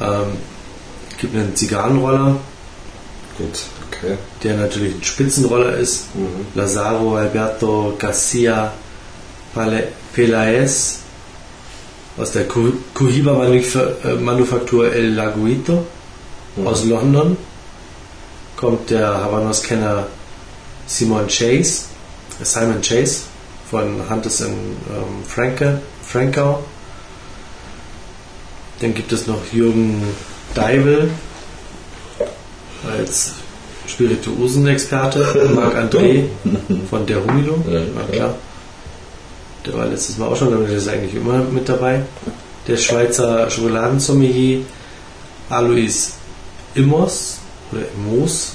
ähm, gibt einen Zigarrenroller, Gut, okay. der natürlich ein Spitzenroller ist. Mhm. Lazaro Alberto Garcia Pelaez aus der Cohiba äh, Manufaktur El Laguito Mhm. aus London. Kommt der Habanos-Kenner Simon Chase, äh, Simon Chase von Hunters in ähm, Franke, Frankau. Dann gibt es noch Jürgen Deibel als Spirituosenexperte, Marc André von der Humilo, Ja, klar. Der war letztes Mal auch schon, der ist eigentlich immer mit dabei. Der Schweizer Schokoladensommelier Alois Immos oder Immos.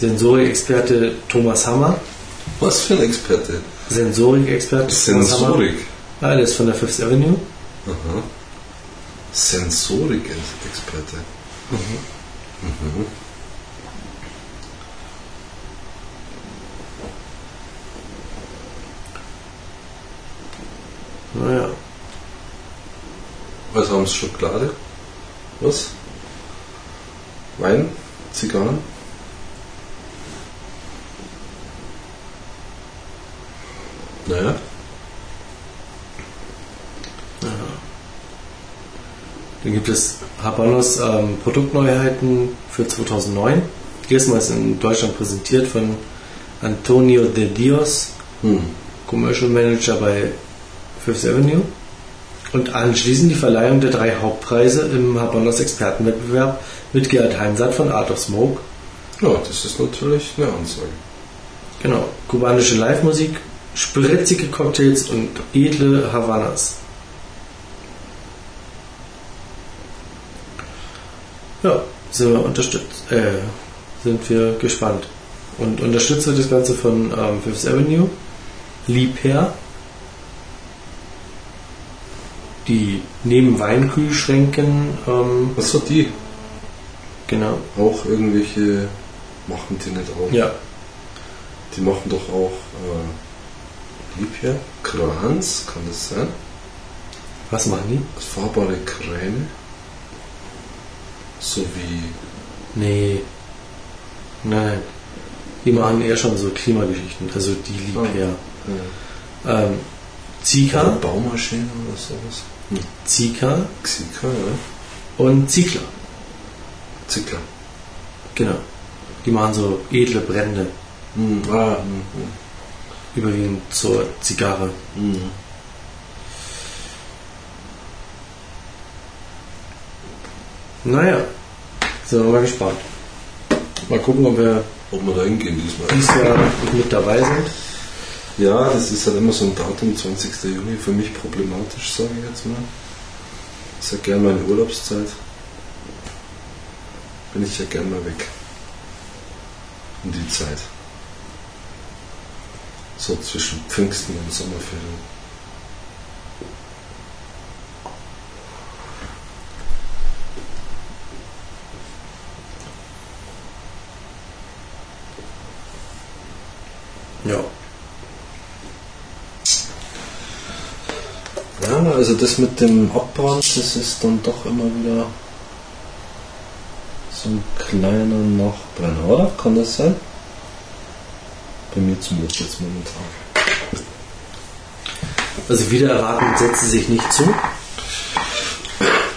Sensorikexperte Thomas Hammer. Was für ein Experte? Sensorikexperte Thomas Hammer. Sensorik. Ja, der ist von der Fifth Avenue. Aha. Sensorik-Experte. Mhm. Naja. Also haben sie Schokolade? Was? Wein? Zigarren? Naja. Dann gibt es Habanos ähm, Produktneuheiten für 2009. Erstmals in Deutschland präsentiert von Antonio de Dios, Hm. Commercial Manager bei Fifth Avenue. Und anschließend die Verleihung der drei Hauptpreise im Habanos Expertenwettbewerb mit Gerhard Heimsatt von Art of Smoke. Ja, das ist natürlich eine Ansage. Genau, kubanische Live-Musik, spritzige Cocktails und edle Havanas. Ja, sind wir unterstützt, äh, sind wir gespannt. Und unterstützt wird das Ganze von ähm, Fifth Avenue, Liebherr, die neben Weinkühlschränken, ähm, Achso, die genau, auch irgendwelche machen die nicht auch. ja, Die machen doch auch äh, Liebherr, Krans, kann das sein? was machen die? Fahrbare Kräne. So wie. Nee. Nein. Die machen eher schon so Klimageschichten, also die Liebherr. Ja. Ähm, Zika, Baumaschine oder sowas. Hm. Zika Xika, ja. und Ziegler. Zickler. Genau. Die machen so edle Brände, Hm. Ah, hm, überwiegend zur Zigarre. hm. Naja, sind wir mal gespannt. Mal gucken, ob wir Ob wir da hingehen diesmal. dieses Jahr mit dabei sind. Ja, das ist halt immer so ein Datum, 20. Juni, für mich problematisch, sage ich jetzt mal. Ist ja gern meine Urlaubszeit. Bin ich ja gern mal weg. Um die Zeit. So zwischen Pfingsten und Sommerferien. Ja. Ja, also das mit dem Abbrand, das ist dann doch immer wieder so ein kleiner Nachbrenner, oder? Kann das sein? Bei mir zumindest jetzt momentan. Also wieder erwarten setzt sie sich nicht zu.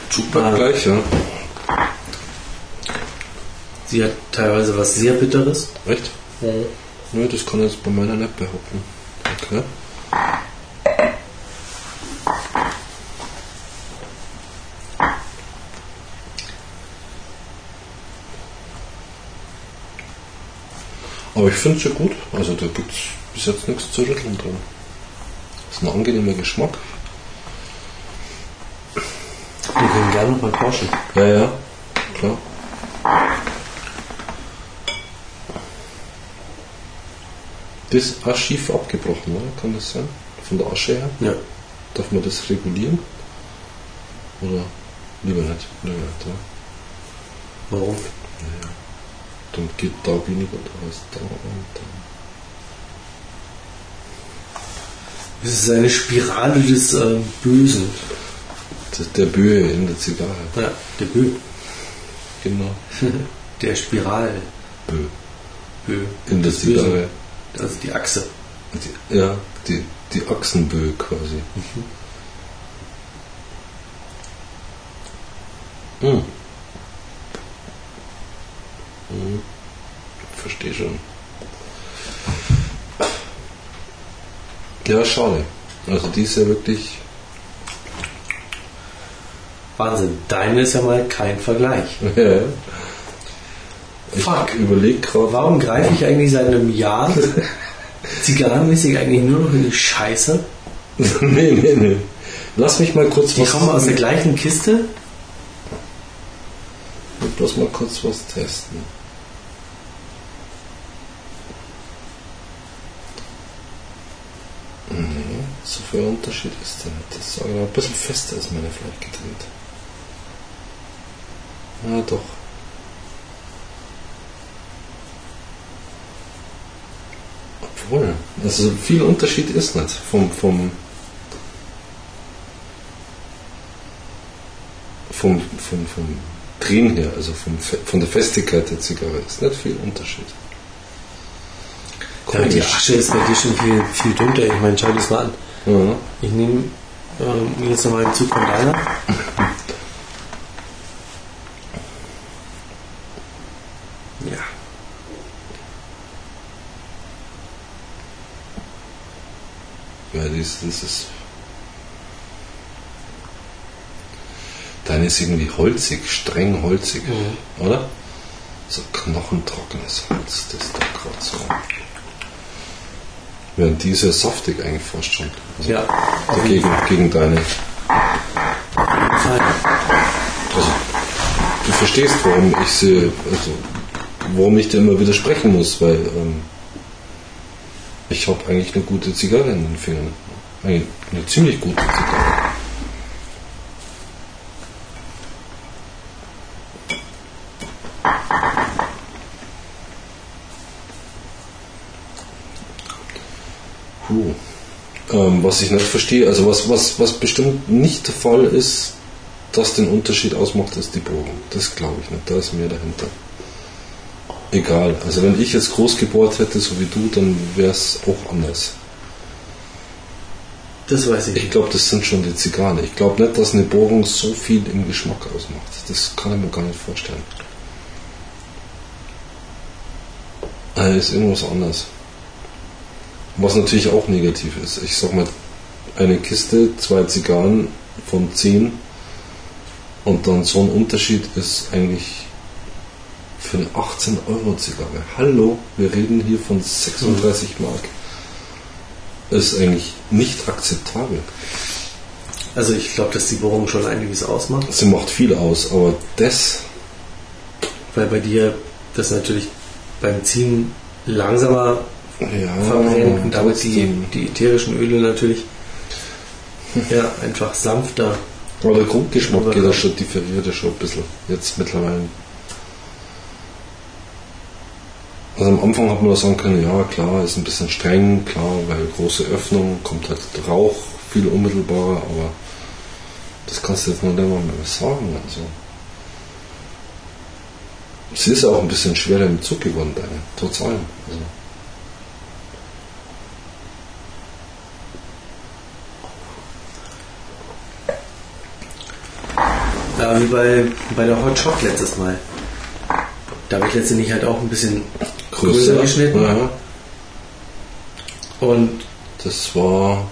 Super Ah. gleich, ja. Sie hat teilweise was sehr Bitteres. Echt? Nö, das kann ich jetzt bei meiner nicht behaupten. Okay. Aber ich finde es ja gut. Also da gibt es bis jetzt nichts zu rütteln dran. ist ein angenehmer Geschmack. Wir können gerne mal tauschen. Ja, ja, klar. Das ist auch schief abgebrochen, oder? Kann das sein? Von der Asche her? Ja. Darf man das regulieren? Oder lieber nicht? Lieber nicht, ja. Warum? Naja. Dann geht da weniger, da ist da und dann. Es ist eine Spirale des äh, Bösen. Das, der Böe in der Zigarre. Ja, der Bö. Genau. Der Spiral. Bö. Bö. In der. Zigarre. Also die Achse. Die, ja, die, die Achsenbö quasi. Hm. Hm. Verstehe schon. Schade. Also die ist ja wirklich. Wahnsinn. Deine ist ja mal kein Vergleich. Ja. Ich Fuck. überlege gerade. Warum greife ich eigentlich seit einem Jahr zigarrenmäßig eigentlich nur noch in die Scheiße? nee, nee, nee. Lass mich mal kurz Die kommen aus der gleichen Kiste. Bloß mal kurz was testen. So viel Unterschied ist nicht. Das ist aber ein bisschen fester ist meine vielleicht gedreht. Ja, doch. Obwohl, also viel Unterschied ist nicht vom, vom, vom, vom, vom Drehen her, also vom, von der Festigkeit der Zigarre ist nicht viel Unterschied. Ja, die Asche ist dir schon viel, viel drunter. Ich meine, schau das mal an. Ja. Ich nehme ähm, jetzt nochmal einen Zug von deiner. Ja. Ja, das, das ist. Deine ist irgendwie holzig, streng holzig, oder? So knochentrockenes Holz, das ist da gerade so. Während die ja saftig eigentlich fast schon. Also Ja, jeden Gegen, deine. Also, du verstehst, warum ich sie, also, warum ich dir immer widersprechen muss, weil ähm, ich habe eigentlich eine gute Zigarre in den Fingern. Eigentlich eine ziemlich gute Zigarre. Puh. Ähm, was ich nicht verstehe, also was, was, was bestimmt nicht der Fall ist, das den Unterschied ausmacht, ist die Bogen. Das glaube ich nicht, da ist mehr dahinter. Egal, also wenn ich jetzt groß gebohrt hätte, so wie du, dann wäre es auch anders. Das weiß ich Ich nicht. glaube, das sind schon die Zigarren. Ich glaube nicht, dass eine Bohrung so viel im Geschmack ausmacht. Das kann ich mir gar nicht vorstellen. Äh, ist irgendwas anderes. Was natürlich auch negativ ist. Ich sag mal, eine Kiste, zwei Zigarren von 10 und dann so ein Unterschied ist eigentlich für eine 18 Euro Zigarre. Hallo, wir reden hier von 36 Mark. Ist eigentlich nicht akzeptabel. Also ich glaube, dass die Bohrung schon einiges ausmacht, Sie macht viel aus, aber das, weil bei dir das natürlich beim Ziehen langsamer ja, verbrennt und damit die, die ätherischen Öle natürlich ja, einfach sanfter. Aber der Grundgeschmack geht ja Überkommen. schon, differiert ja schon ein bisschen. Jetzt mittlerweile. Also am Anfang hat man da sagen können, ja klar, ist ein bisschen streng, klar, weil große Öffnung, kommt halt Rauch viel unmittelbarer, aber das kannst du jetzt noch nicht mal mehr sagen. Also. Sie ist ja auch ein bisschen schwerer im Zug geworden, deine, trotz allem. Also. Ja, wie bei, bei der Hot Shot letztes Mal. Da habe ich letztendlich halt auch ein bisschen größer geschnitten. Ja, Und das war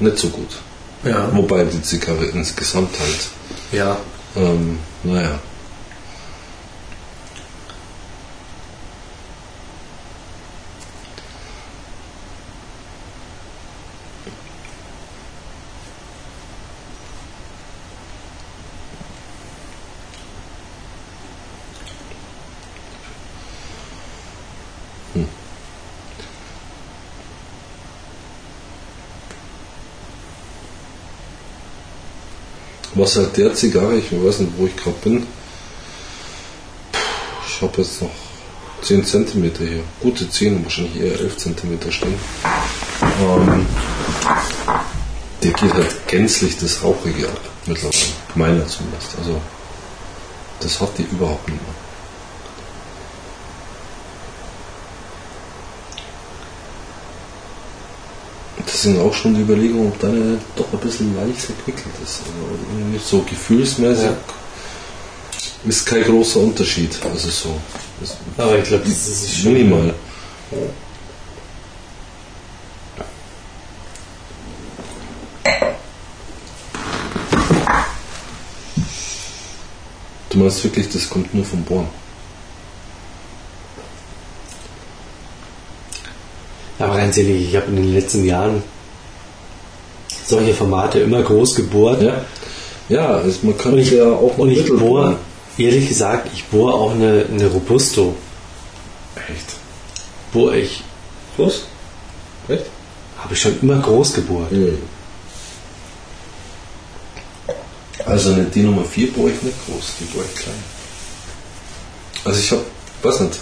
nicht so gut. ja, Wobei die Zigarre insgesamt halt, ja, ähm, naja. Was halt der Zigarre, ich weiß nicht, wo ich gerade bin. Ich habe jetzt noch 10 cm hier. Gute 10, wahrscheinlich eher 11 cm stehen. Ähm, der geht halt gänzlich das Rauchige ab, mittlerweile. Meiner zumindest. Also, das hat die überhaupt nicht mehr. Das sind auch schon die Überlegungen, ob deine doch ein bisschen leicht entwickelt ist. Also so gefühlsmäßig Ja. ist kein großer Unterschied. Also so. Aber ich glaube, das ist schon minimal. Du meinst wirklich, das kommt nur vom Bohren? Aber ganz ehrlich, ich habe in den letzten Jahren solche Formate immer groß gebohrt. Ja. Ja, also man kann ich, ja auch und ich bohre, ehrlich gesagt, ich bohre auch eine, eine Robusto. Echt? Bohre ich, Was? Echt? habe ich schon immer groß gebohrt. Also eine D Nummer 4 bohre ich nicht groß, die bohre ich klein. Also ich habe, weiß nicht,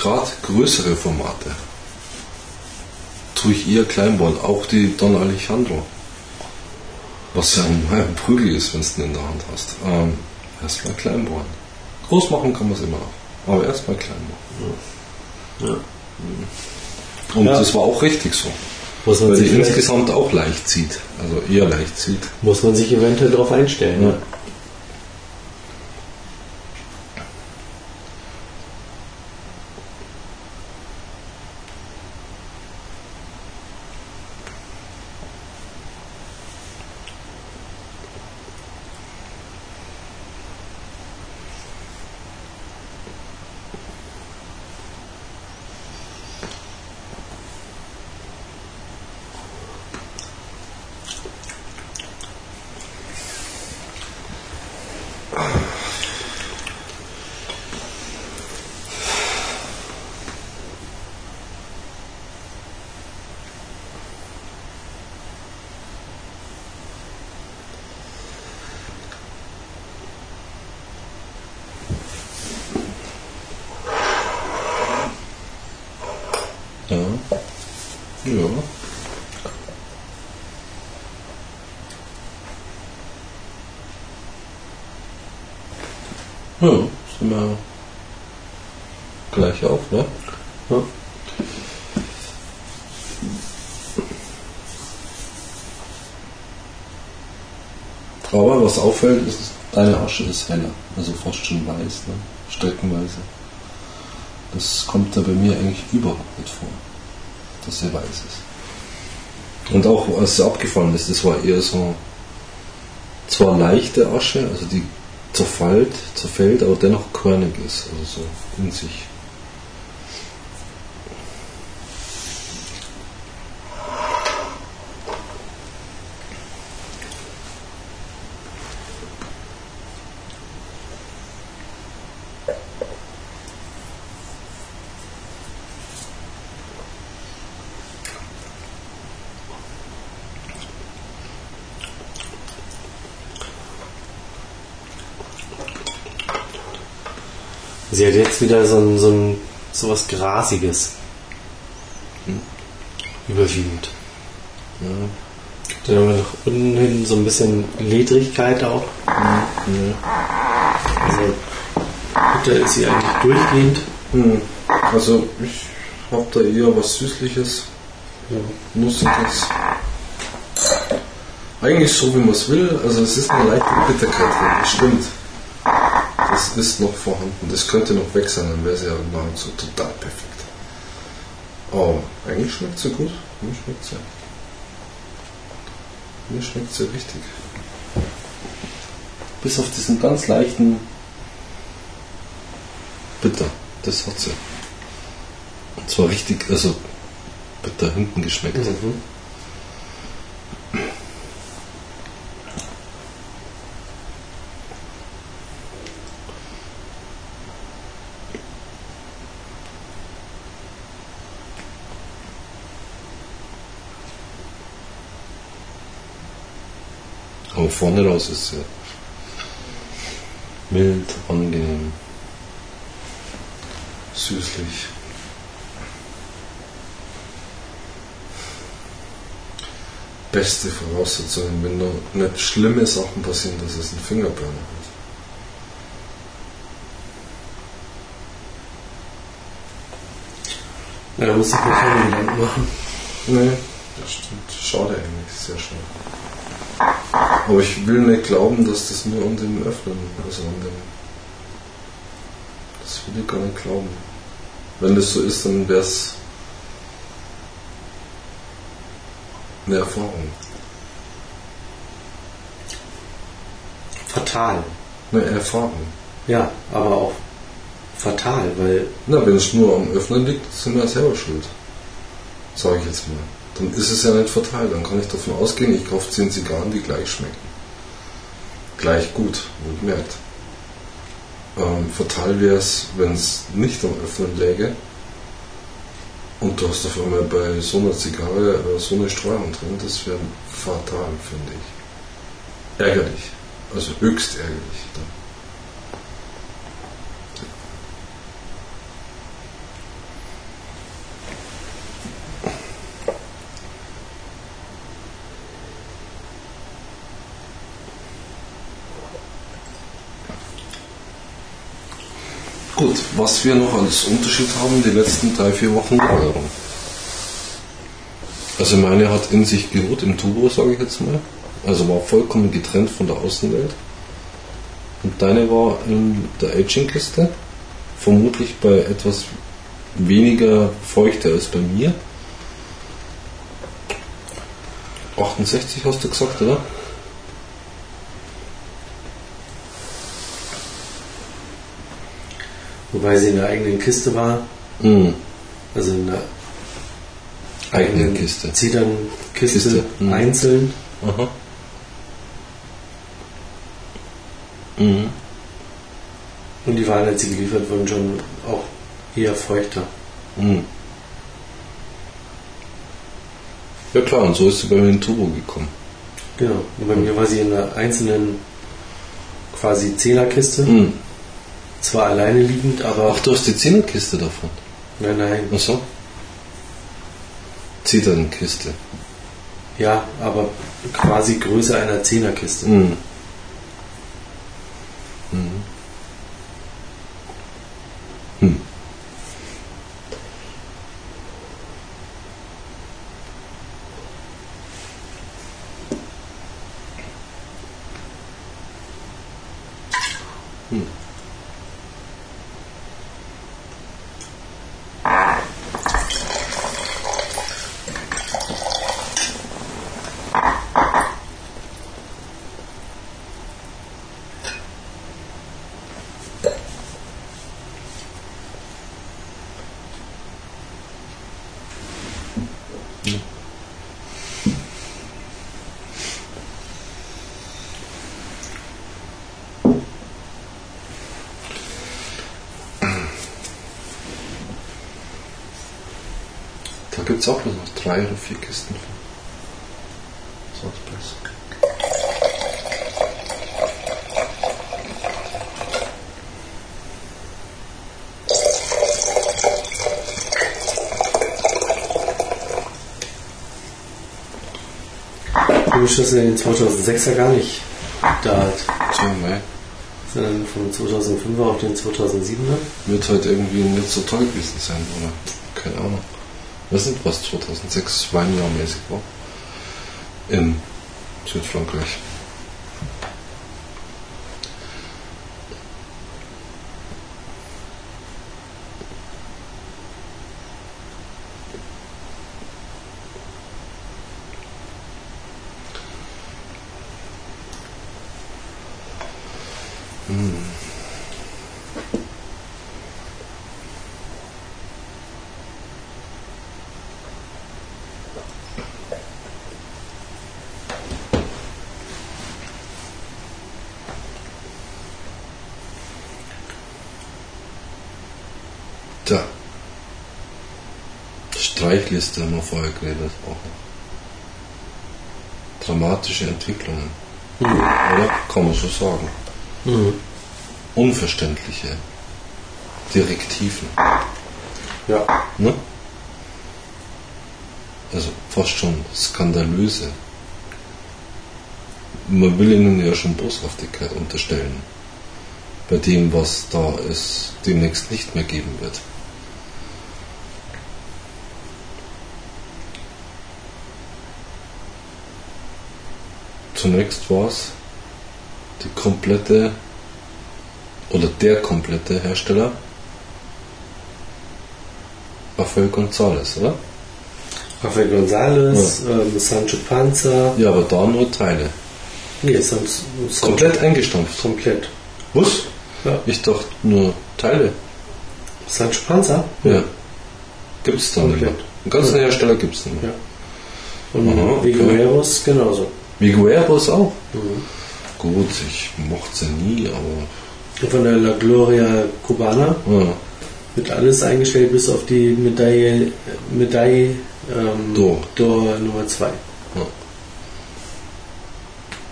gerade größere Formate tue ich eher klein bohren, auch die Don Alejandro. Was ja ein Prügel ist, wenn du den in der Hand hast. Ähm, erstmal klein bohren. Groß machen kann man es immer noch, aber erstmal klein bohren. Ja. Und Ja. das war auch richtig so. Muss man, Weil sich insgesamt auch leicht zieht. Also eher leicht zieht. muss man sich eventuell darauf einstellen. Ja. Ne? Ja, sind wir gleich auf, ne? Ja. Aber was auffällt, ist, deine Asche ist heller, also fast schon weiß, ne? streckenweise. Das kommt da bei mir eigentlich überhaupt nicht vor, dass sie weiß ist. Und auch als sie abgefallen ist, das war eher so zwar leichte Asche, also die zerfällt, zerfällt, aber dennoch körnig ist, also so in sich. Wieder so ein, so ein so was Grasiges. Hm. Überwiegend. Ja. Dann haben wir nach unten hin so ein bisschen Ledrigkeit auch. Ja. Also Butter ist sie eigentlich durchgehend. Hm. Also ich habe da eher was Süßliches, Nussiges. Eigentlich so wie man es will, also es ist eine leichte Bitterkeit drin, das stimmt. Das ist noch vorhanden, das könnte noch weg sein, dann wäre es ja nahezu total perfekt. Aber eigentlich schmeckt sie gut, mir schmeckt sie. Mir schmeckt sie richtig. Bis auf diesen ganz leichten Bitter, das hat sie. Und zwar richtig, also bitter hinten geschmeckt. Mhm. Aber vorne raus ist sie mild, angenehm, süßlich. Beste Voraussetzungen, wenn nur nicht schlimme Sachen passieren, dass es einen Fingerburner hat. Ja, da muss ich mir keine Gedanken machen. Nee, das stimmt. Schade eigentlich, sehr schade. Aber ich will nicht glauben, dass das nur an dem Öffnen, also an dem. Das will ich gar nicht glauben. Wenn das so ist, dann wäre es eine Erfahrung. Fatal. Eine Erfahrung. Ja, aber auch fatal, weil Na, wenn es nur am Öffnen liegt, sind wir selber schuld. Sage ich jetzt mal. Dann ist es ja nicht fatal. Dann kann ich davon ausgehen, ich kaufe 10 Zigarren, die gleich schmecken. Gleich gut, wohlgemerkt. Ähm, fatal wäre es, wenn es nicht am Öffnen läge und du hast auf einmal bei so einer Zigarre äh, so eine Streuung drin. Das wäre fatal, finde ich. Ärgerlich. Also höchst ärgerlich. Dann. Gut, was wir noch als Unterschied haben, die letzten drei, vier Wochen Lagerung. Also meine hat in sich geruht im Turbo, sage ich jetzt mal. Also war vollkommen getrennt von der Außenwelt. Und deine war in der Aging-Kiste. Vermutlich bei etwas weniger Feuchte als bei mir. 68 hast du gesagt, oder? Wobei sie in der eigenen Kiste war, Mhm. also in der Eigene Kiste. Zedern-Kiste Kiste, mhm. einzeln. Aha. Mhm. Und die waren, als sie geliefert wurden, schon auch eher feuchter. Mhm. Ja klar, und so ist sie bei mir in Turbo gekommen. Genau. Und bei mir war sie in einer einzelnen quasi Zehnerkiste. Mhm. Zwar alleine liegend, aber Ach, du hast die Zehnerkiste davon. nein, nein. Ach so. Zitternkiste. Ja, aber quasi Größe einer Zehnerkiste. Mhm. Hm. Hm. Da gibt es auch bloß noch drei oder vier Kisten von. Salzpress. Er den 2006er gar nicht da hat, So, ne? sondern vom 2005er auf den 2007er. Wird halt irgendwie nicht so toll gewesen sein, oder? Keine Ahnung. Was sind was 2006 Weinjahrmäßig war? In Südfrankreich. Tja. Haben wir vorher geredet. Auch. Dramatische Entwicklungen. Oder? Kann man so sagen. Mhm. Unverständliche Direktiven. Ja. Ne? Also fast schon skandalöse. Man will ihnen ja schon Boshaftigkeit unterstellen. Bei dem, was da es demnächst nicht mehr geben wird. Zunächst war es die komplette oder der komplette Hersteller Rafael González, oder? Rafael González, ähm, Sancho Panza. Ja, aber da nur Teile. Nee, San, Komplett eingestampft. Komplett. Was? Ja. Ich dachte nur Teile. Sancho Panza? Ja. Gibt es da nicht mehr. Den ganzen Hersteller gibt es nicht mehr. Ja. Und Aha, okay. Vigueros genauso. Vigueros auch. Mhm. Gut, ich mochte sie nie, aber. Von der La Gloria Cubana Ja. wird alles eingestellt bis auf die Medaille, Medaille ähm, D'Or. D'Or Nummer 2.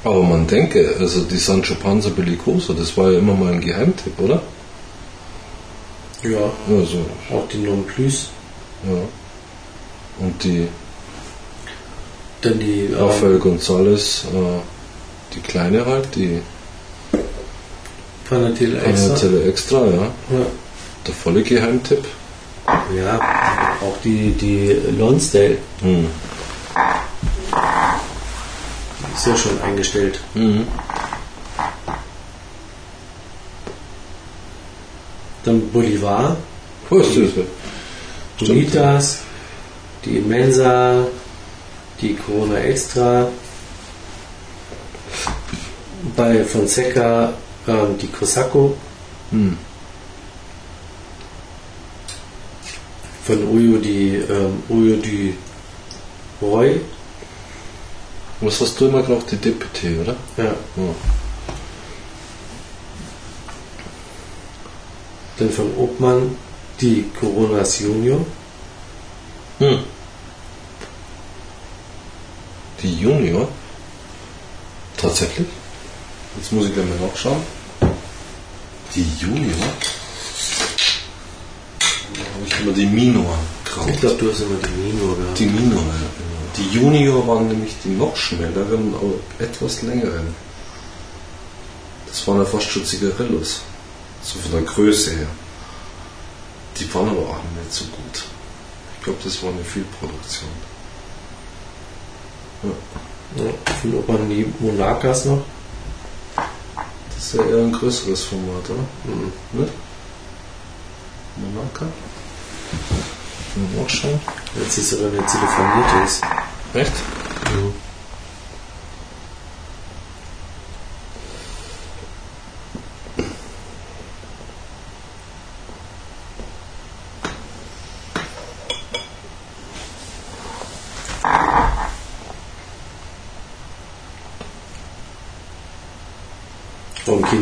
Aber man denke, also die Sancho Panza Bellicoso, das war ja immer mal ein Geheimtipp, oder? Ja, Also, auch die Non Plus. ja. Und die Dann die ähm, Rafael González, äh, die kleine halt, die Panatil Extra. Panatelle Extra, ja. Ja. Der volle Geheimtipp. ja, auch die, die Lonsdale Hm. ist ja schon eingestellt. Mhm. Dann Bolivar, ist das? Bonitas, die Mensa, die Corona Extra, bei Fonseca ähm, die Cosaco, Hm. von Uyo die ähm, Uyo die Roy, Was hast du immer gemacht? Die Deputé, oder? ja. Ja. dann von Obmann die Coronas Junior, Hm. Die Junior? Tatsächlich? Jetzt muss ich gleich mal nachschauen. Die Junior? Da habe ich immer die Minor ich gekauft. glaube, du hast immer die Minor gehabt. Die Minor, ja. Die Junior waren nämlich die noch schnelleren, aber etwas längeren. Das waren ja fast schon Zigarillos. So von der Größe her. Die waren aber auch nicht so gut. Ich glaube, das war eine Fehlproduktion. Ja, von Obmann die Monakas noch. Das ist ja eher ein größeres Format, oder? Mhm. Ne? Monarca? Mal nachschauen. Jetzt siehst du, wenn er telefoniert ist. Echt? Mhm.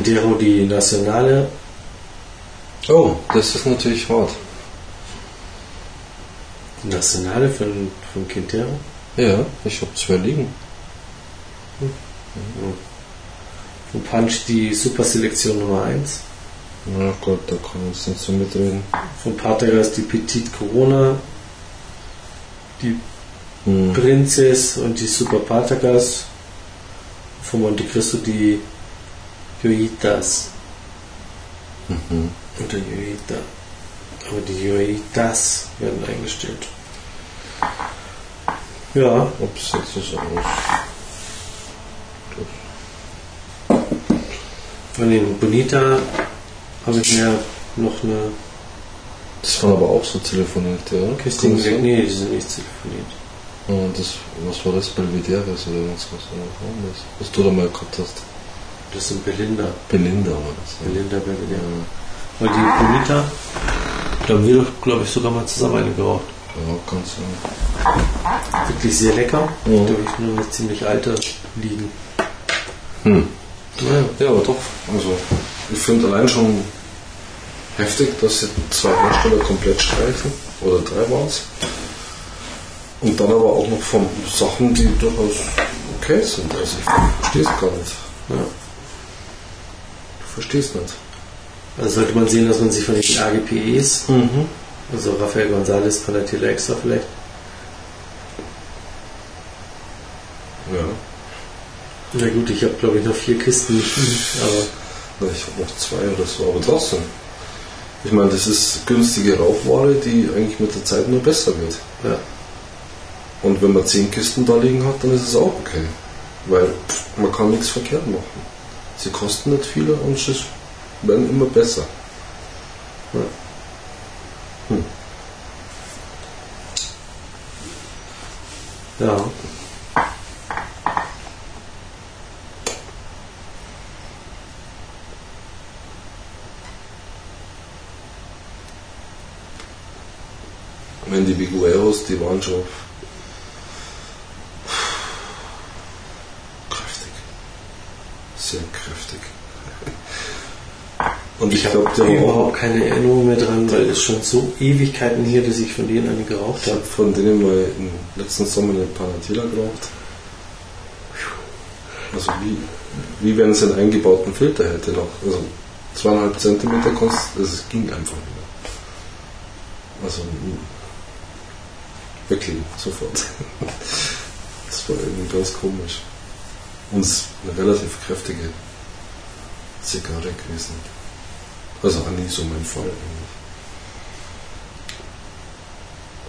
Quintero die Nationale. Oh, das ist natürlich hart. Die Nationale von, von Quintero. Ja, ich habe zwei liegen. Von Punch die Superselektion Nummer 1. Na Gott, da kann ich jetzt nicht so mitreden. Von Partagas die Petite Corona. Die Hm. Princess und die Super Partagas. Von Monte Cristo die Joitas. Mhm. Oder Joita. Aber die Joitas werden eingestellt. Ja, Ob es jetzt so aus. von den Bonita habe ich mir noch eine Das waren aber auch so oder? Kann das gelegt. sein? Nee, die sind nicht telefoniert. Ja, das, was war das? Belvedere oder was? Oder was? Was du da mal gehabt hast? Das sind Belinda. Belinda war das. Ja. Belinda Belvedere. Ja, Weil die Bonita, da haben wir doch, glaube ich, sogar mal zusammen eine geraucht. ja ganz ja. Wirklich sehr lecker. Ja. Ich nur eine ziemlich alte liegen. Hm. Naja. Ja, aber doch. Also, ich finde allein schon heftig, dass sie zwei Hersteller komplett streichen. Oder drei waren es. Und dann aber auch noch von Sachen, die durchaus okay sind. Also, ich verstehe es gar nicht. Ja. Du verstehst nicht. Also sollte man sehen, dass man sich von den AGPEs, Mhm. also Rafael González von der Tele Extra vielleicht, Ja. na gut, ich habe glaube ich noch vier Kisten, aber Na, Ich habe noch zwei oder so, aber trotzdem. Ich meine, das ist günstige Rauchware, die eigentlich mit der Zeit nur besser wird. ja, Und wenn man zehn Kisten da liegen hat, dann ist es auch okay. Weil man kann nichts verkehrt machen. Sie kosten nicht viel und sie werden immer besser. Ja. Hm. ja. Meine, die Bigueros, die waren schon kräftig. Sehr kräftig. Und ich, Ich glaube, habe überhaupt keine Erinnerung mehr dran, weil es schon so Ewigkeiten hier, dass ich von denen eine geraucht Ich habe. von denen mal im letzten Sommer eine Panatilla geraucht. Also wie, wie wenn es einen eingebauten Filter hätte noch. Also zweieinhalb Zentimeter kostet, also es ging einfach nicht mehr. Also mm, weglegen, sofort. Das war irgendwie ganz komisch. Und es ist eine relativ kräftige Zigarre gewesen. Also eigentlich so mein Fall.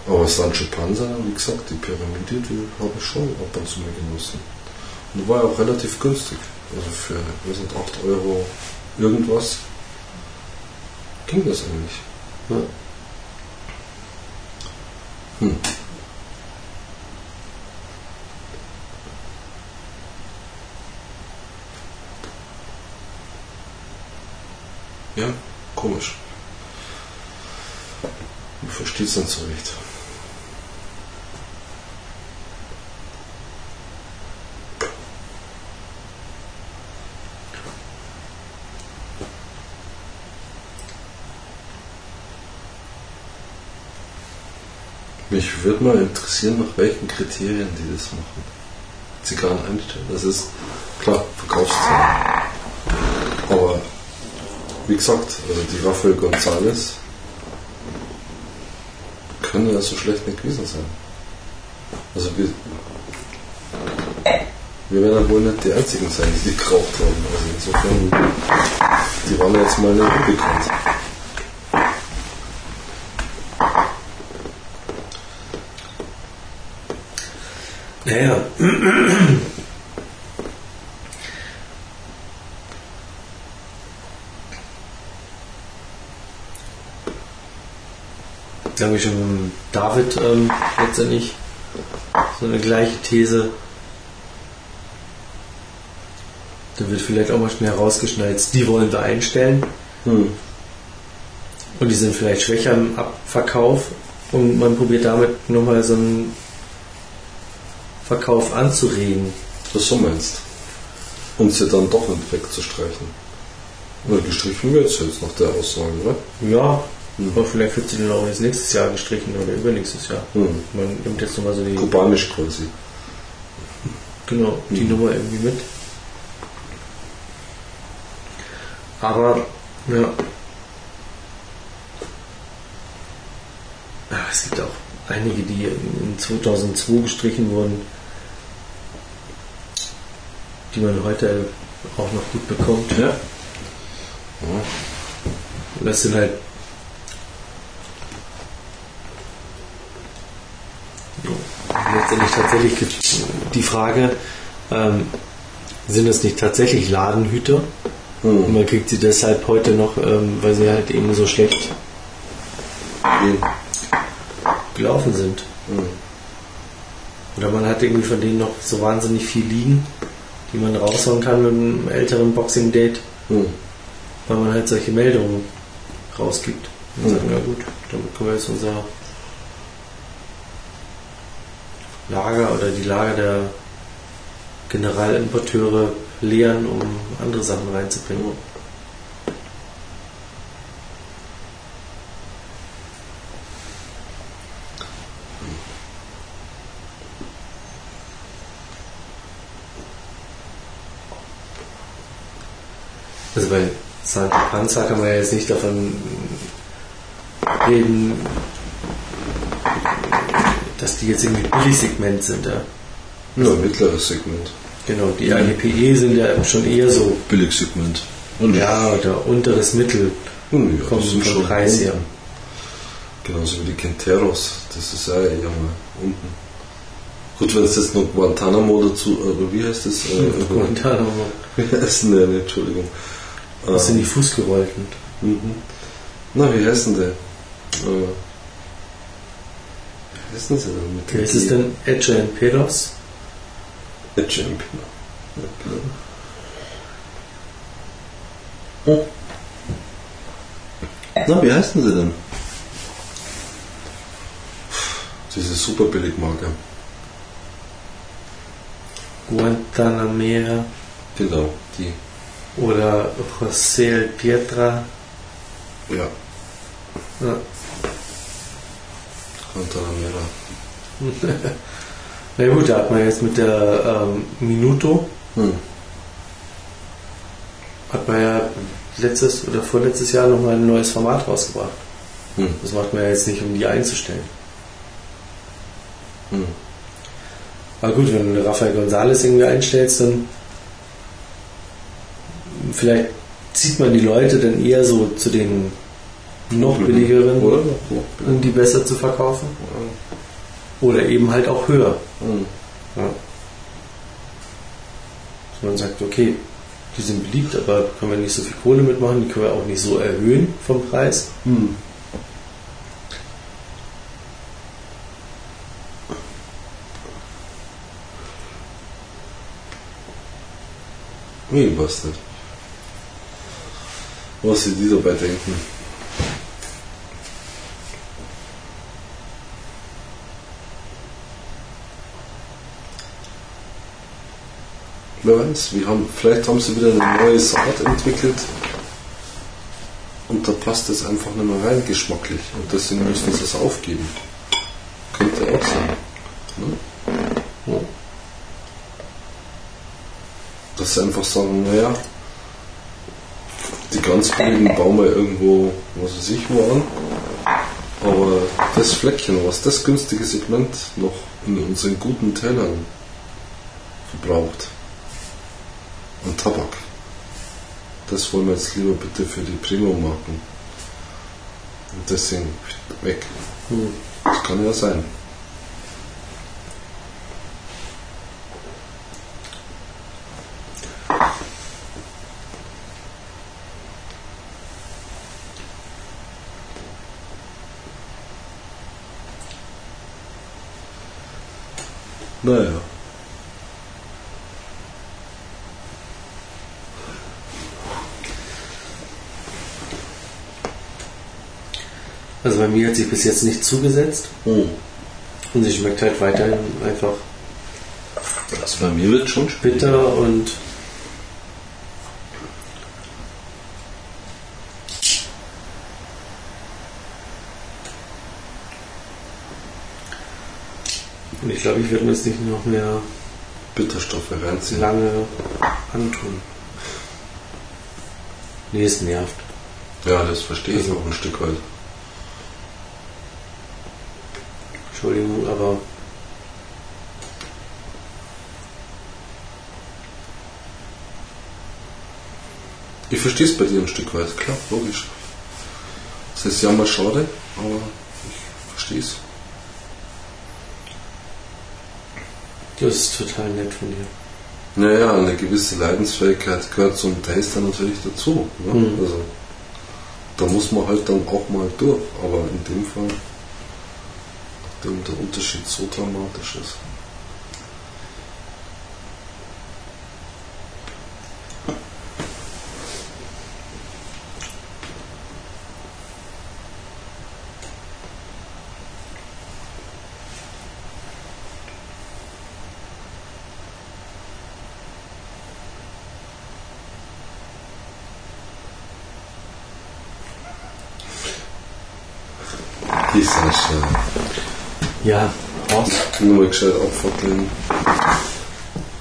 Aber Sancho Panza, wie gesagt, die Pyramide, die habe ich schon ab und zu mal genossen. Und war ja auch relativ günstig. Also für, wir sind 8 Euro irgendwas. Ging das eigentlich? Ja. Hm. Ja, komisch. Ich verstehe es so recht. Mich würde mal interessieren, nach welchen Kriterien die das machen. Zigarren einstellen. Das ist klar, Verkaufszahlen. Aber wie gesagt, also die Rafael González können ja so schlecht nicht gewesen sein. Also wir, wir werden ja wohl nicht die einzigen sein, die die haben. Also insofern, die waren jetzt mal nicht unbekannt. Naja. Ich schon mit David ähm, letztendlich so eine gleiche These. Da wird vielleicht auch mal schnell rausgeschnallt, die wollen wir einstellen. Hm. Und die sind vielleicht schwächer im Abverkauf. Und man probiert damit nochmal so einen Verkauf anzuregen. Das so meinst. Und sie dann doch nicht wegzustreichen. Oder gestrichen wird es jetzt nach der Aussage, oder? Ja, Mhm. aber vielleicht wird sie dann auch jetzt nächstes Jahr gestrichen oder übernächstes Jahr. Mhm. Man nimmt jetzt nochmal so die, Kubanisch quasi. genau, die Mhm. Nummer irgendwie mit. Aber, ja. Aber es gibt auch einige, die in 2002 gestrichen wurden, die man heute auch noch gut bekommt. Ja. Und das sind halt. Letztendlich tatsächlich die Frage, ähm, sind das nicht tatsächlich Ladenhüter? Und Hm. man kriegt sie deshalb heute noch, ähm, weil sie halt eben so schlecht Wie? gelaufen sind. Hm. Oder man hat irgendwie von denen noch so wahnsinnig viel liegen, die man raushauen kann mit einem älteren Boxing-Date, Hm. weil man halt solche Meldungen rausgibt. Und Mhm. sagen, na gut, damit können wir jetzt unser Lager oder die Lager der Generalimporteure leeren, um andere Sachen reinzubringen. Also bei Santo Panza kann man ja jetzt nicht davon reden, dass die jetzt irgendwie Billigsegment sind. Ja. Ja, mittleres Segment. Genau, die AGPE sind ja schon eher so, Billigsegment. ja, oder unteres Mittel Hm, ja, vom, das vom schon Preis her. Genauso wie die Quinteros. Das ist ja eher mal unten. Gut, wenn es jetzt noch Guantanamo dazu, oder wie heißt das? Äh, Guantanamo. Wie heißt denn der? Nee, Entschuldigung. Das sind Ähm, die Fußgerollten. Mhm. Na, wie heißen der? Äh, wie heißen sie denn mit Wie ist es denn? Eche and Pedos? Champion. Ja, genau. Oh. Na, wie heißen sie denn? Diese super Billigmarke. Guantanamera Genau, die. oder José El Pietra. Ja, Ja. Guantanamera. Na gut, da hat man jetzt mit der ähm, Minuto, Hm. hat man ja letztes oder vorletztes Jahr nochmal ein neues Format rausgebracht. Hm. Das macht man ja jetzt nicht, um die einzustellen. Hm. Aber gut, wenn du Rafael González irgendwie einstellst, dann vielleicht zieht man die Leute dann eher so zu den noch billigeren, Oder? um die besser zu verkaufen. Oder eben halt auch höher. Hm. Ja. Dass man sagt, okay, die sind beliebt, aber können wir nicht so viel Kohle mitmachen, die können wir auch nicht so erhöhen vom Preis. Hm. Wie nicht? Was sie die dabei denken? Wer wir haben, vielleicht haben sie wieder eine neue Saat entwickelt und da passt es einfach nicht mehr rein, geschmacklich. Und deswegen müssen sie es aufgeben. Könnte auch sein. Ne? Dass sie einfach sagen, naja, die ganz billigen bauen wir irgendwo, was weiß ich, wo an. Aber das Fleckchen, was das günstige Segment noch in unseren guten Tälern verbraucht, und Tabak. Das wollen wir jetzt lieber bitte für die Premium machen. Und deswegen weg. Hm. Das kann ja sein. Naja. Also bei mir hat sich bis jetzt nicht zugesetzt Hm. und sie schmeckt halt weiterhin einfach Also bei mir wird schon bitter und und ich glaube, ich werde mir das nicht noch mehr Bitterstoffe reinziehen. lange antun. Nee, es nervt. Ja, das verstehe ich Also- auch ein Stück weit. Entschuldigung, aber Ich verstehe es bei dir ein Stück weit, klar, logisch. Das ist ja mal schade, aber ich verstehe es. das ist total nett von dir. Naja, eine gewisse Leidensfähigkeit gehört zum Taster natürlich dazu. Ne? Mhm. Also, da muss man halt dann auch mal durch. Aber in dem Fall, nachdem der Unterschied so dramatisch ist. Ist schön. Ja, Horst, Nur mal gescheit abfackeln.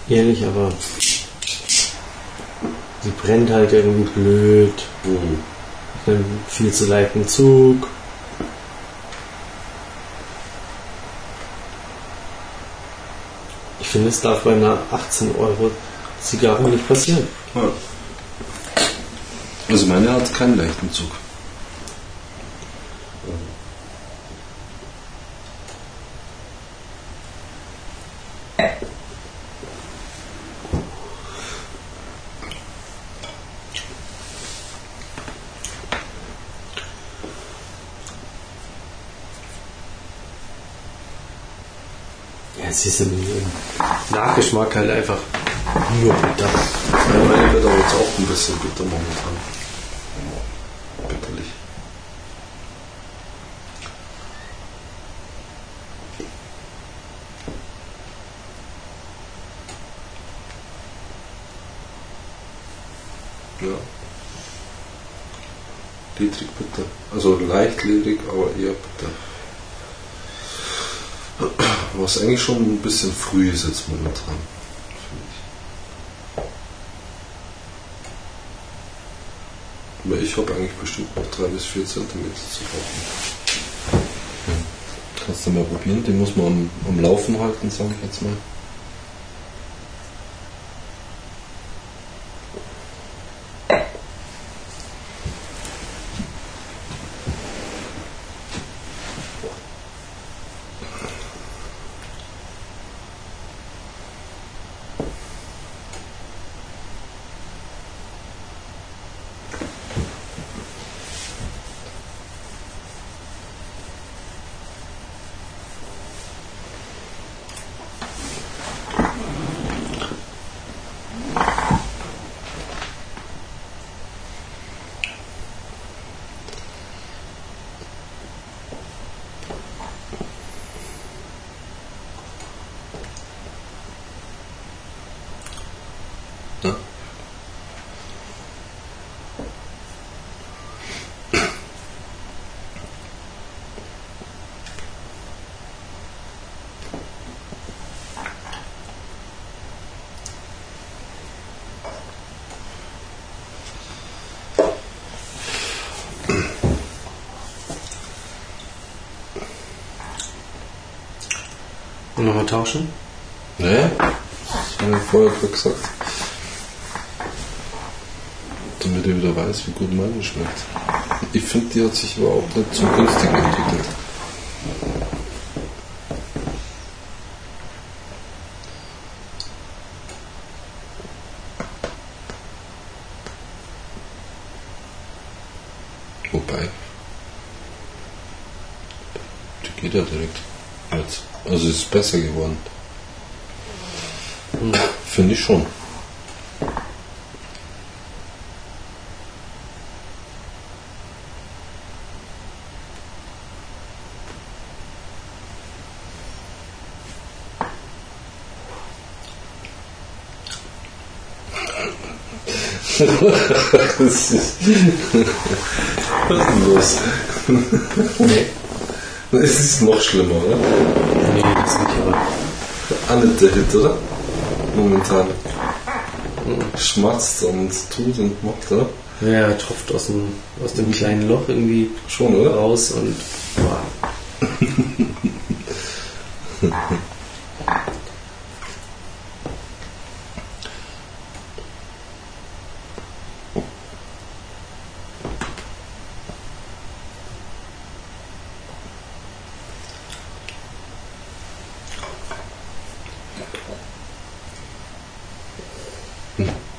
ehrlich, aber sie brennt halt irgendwie blöd. Mhm. Dann viel zu leichten Zug. Ich finde, es darf bei einer 18 Euro Zigarre nicht passieren. Ja. Also meine hat keinen leichten Zug. Sie ist im Nachgeschmack halt einfach nur bitter. Ja, meine wird aber jetzt auch ein bisschen bitter momentan. Bitterlich. Ja. Ledrig bitter. Also leicht ledrig, aber eher bitter. Was eigentlich schon ein bisschen früh ist jetzt momentan. Aber ich habe eigentlich bestimmt noch 3 bis 4 cm zu brauchen. Kannst du mal probieren, den muss man am, am Laufen halten, sage ich jetzt mal. Nochmal tauschen? Ne? Das habe ich vorher gesagt. Damit ich wieder weiß, wie gut meine schmeckt. Ich finde, die hat sich überhaupt nicht zum günstigen entwickelt. Wobei. Die geht ja direkt. Jetzt. Also es ist besser geworden. Finde ich schon. Was ist denn los? Nee, Es ist noch schlimmer, oder? Nee, das nicht, aber. Auch nicht der Hit, oder? Momentan. Schmatzt und tut und macht, oder? Ja, er tropft aus dem, aus dem kleinen Loch irgendwie Schon, oder? raus und. Boah.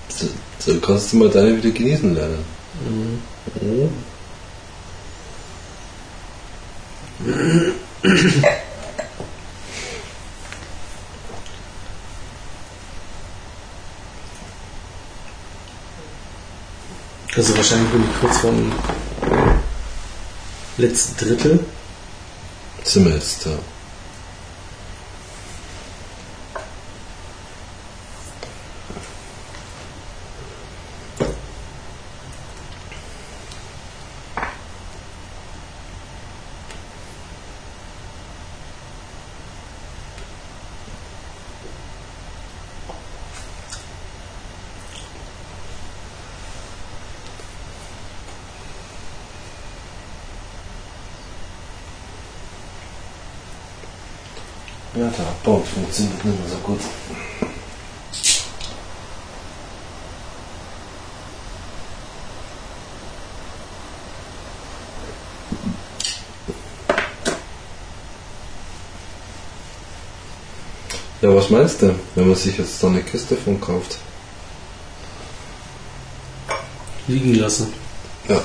So, so kannst du mal deine wieder genießen lernen. Oh. Also wahrscheinlich bin ich kurz vorm letzten Drittel. Sind wir jetzt da. Ja, der Abbau funktioniert nicht mehr so gut. Ja, was meinst du, wenn man sich jetzt da eine Kiste von kauft? Liegen lassen. Ja.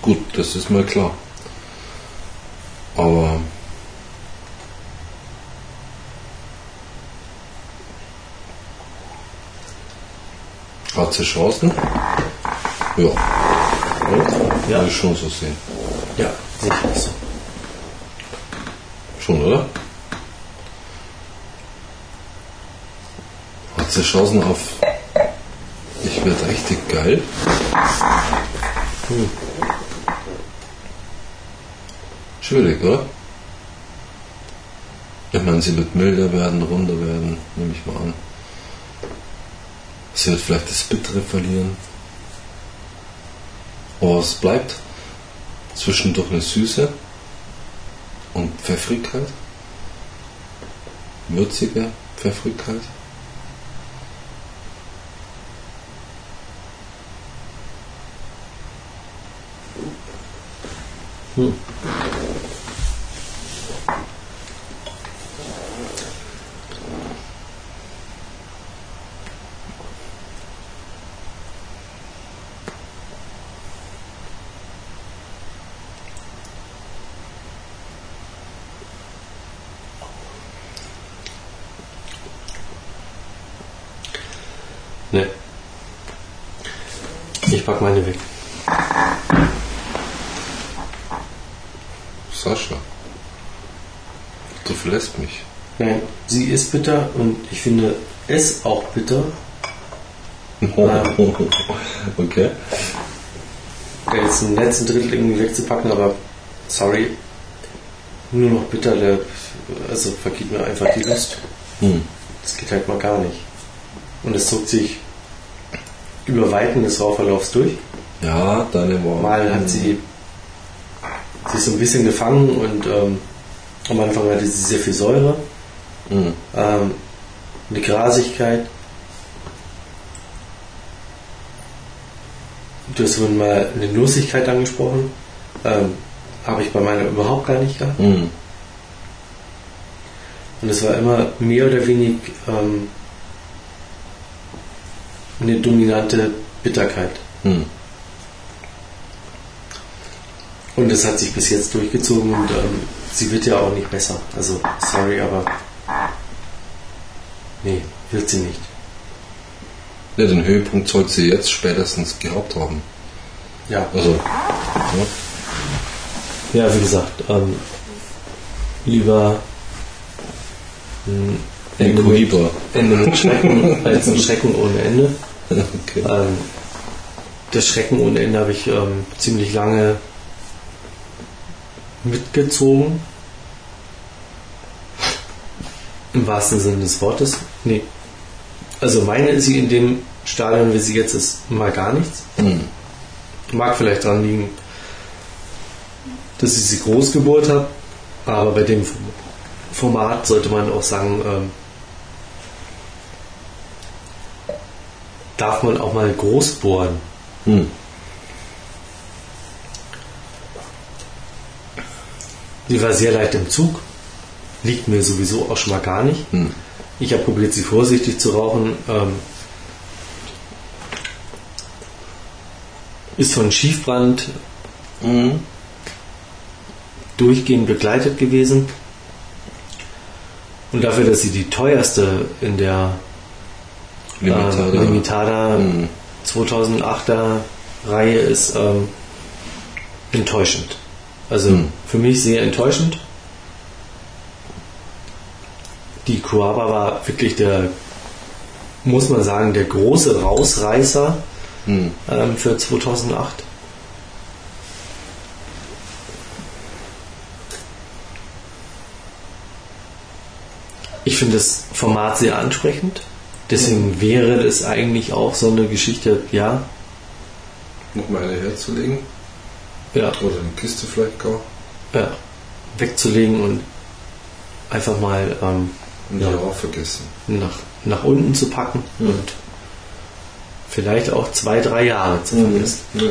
Gut, das ist mal klar. Aber hat sie Chancen? Ja. Oder? Ja. Würde ich schon so sehen. Ja, sicher so. Schon, oder? Hat sie Chancen auf ich werde richtig geil? Hm. Schwierig, oder? Ich meine, sie wird milder werden, runder werden, nehme ich mal an. Sie wird vielleicht das Bittere verlieren. Aber es bleibt zwischendurch eine Süße und Pfeffrigkeit. Würzige Pfeffrigkeit. Hm. Ne. Ich pack meine weg. Sascha, du verlässt mich. Nein, sie ist bitter und ich finde es auch bitter. okay. Der jetzt im letzten Drittel irgendwie wegzupacken, aber sorry. Nur noch bitter, der, also vergeht mir einfach die Lust. Hm. Das geht halt mal gar nicht. Und es zog sich über Weiten des Rauchverlaufs durch. Ja, deine Worte. Mal hat sie sich so ein bisschen gefangen und ähm, am Anfang hatte sie sehr viel Säure, Hm. ähm, eine Grasigkeit. Du hast vorhin mal eine Nussigkeit angesprochen. Ähm, Habe ich bei meiner überhaupt gar nicht gehabt. Hm. Und es war immer mehr oder weniger ähm, eine dominante Bitterkeit. Hm. Und das hat sich bis jetzt durchgezogen und ähm, sie wird ja auch nicht besser. Also, sorry, aber Nee, wird sie nicht. Ja, den Höhepunkt sollte sie jetzt spätestens gehabt haben. Ja. Also, ja. Ja, wie gesagt, ähm, lieber ein Ende mit. Ende mit Schrecken als ein Schrecken ohne Ende. Okay. Ähm, das Schrecken ohne Ende habe ich ähm, ziemlich lange mitgezogen. Im wahrsten Sinne des Wortes. Nee. Also meine ist sie in dem Stadion, wie sie jetzt ist, mal gar nichts. Hm. Mag vielleicht daran liegen, dass ich sie groß gebohrt habe, aber bei dem Format sollte man auch sagen, ähm, darf man auch mal groß bohren. Hm. Die war sehr leicht im Zug, liegt mir sowieso auch schon mal gar nicht. Hm. Ich habe probiert, sie vorsichtig zu rauchen. Ähm, ist von Schiefbrand Mhm. durchgehend begleitet gewesen. Und dafür, dass sie die teuerste in der Limitada. äh, Limitada Mhm. 2008er Reihe ist, ähm, enttäuschend. Also Mhm. für mich sehr enttäuschend. Die Kuaba war wirklich der, muss man sagen, der große Rausreißer Hm. ähm, für 2008. Ich finde das Format sehr ansprechend. Deswegen wäre es eigentlich auch so eine Geschichte, ja, Noch mal eine herzulegen. ja, Oder eine Kiste vielleicht gar. ja, wegzulegen und einfach mal ähm, Und Ja. ja. auch vergessen. nach, nach unten zu packen Ja. und vielleicht auch zwei, drei Jahre zu vergessen. Ja.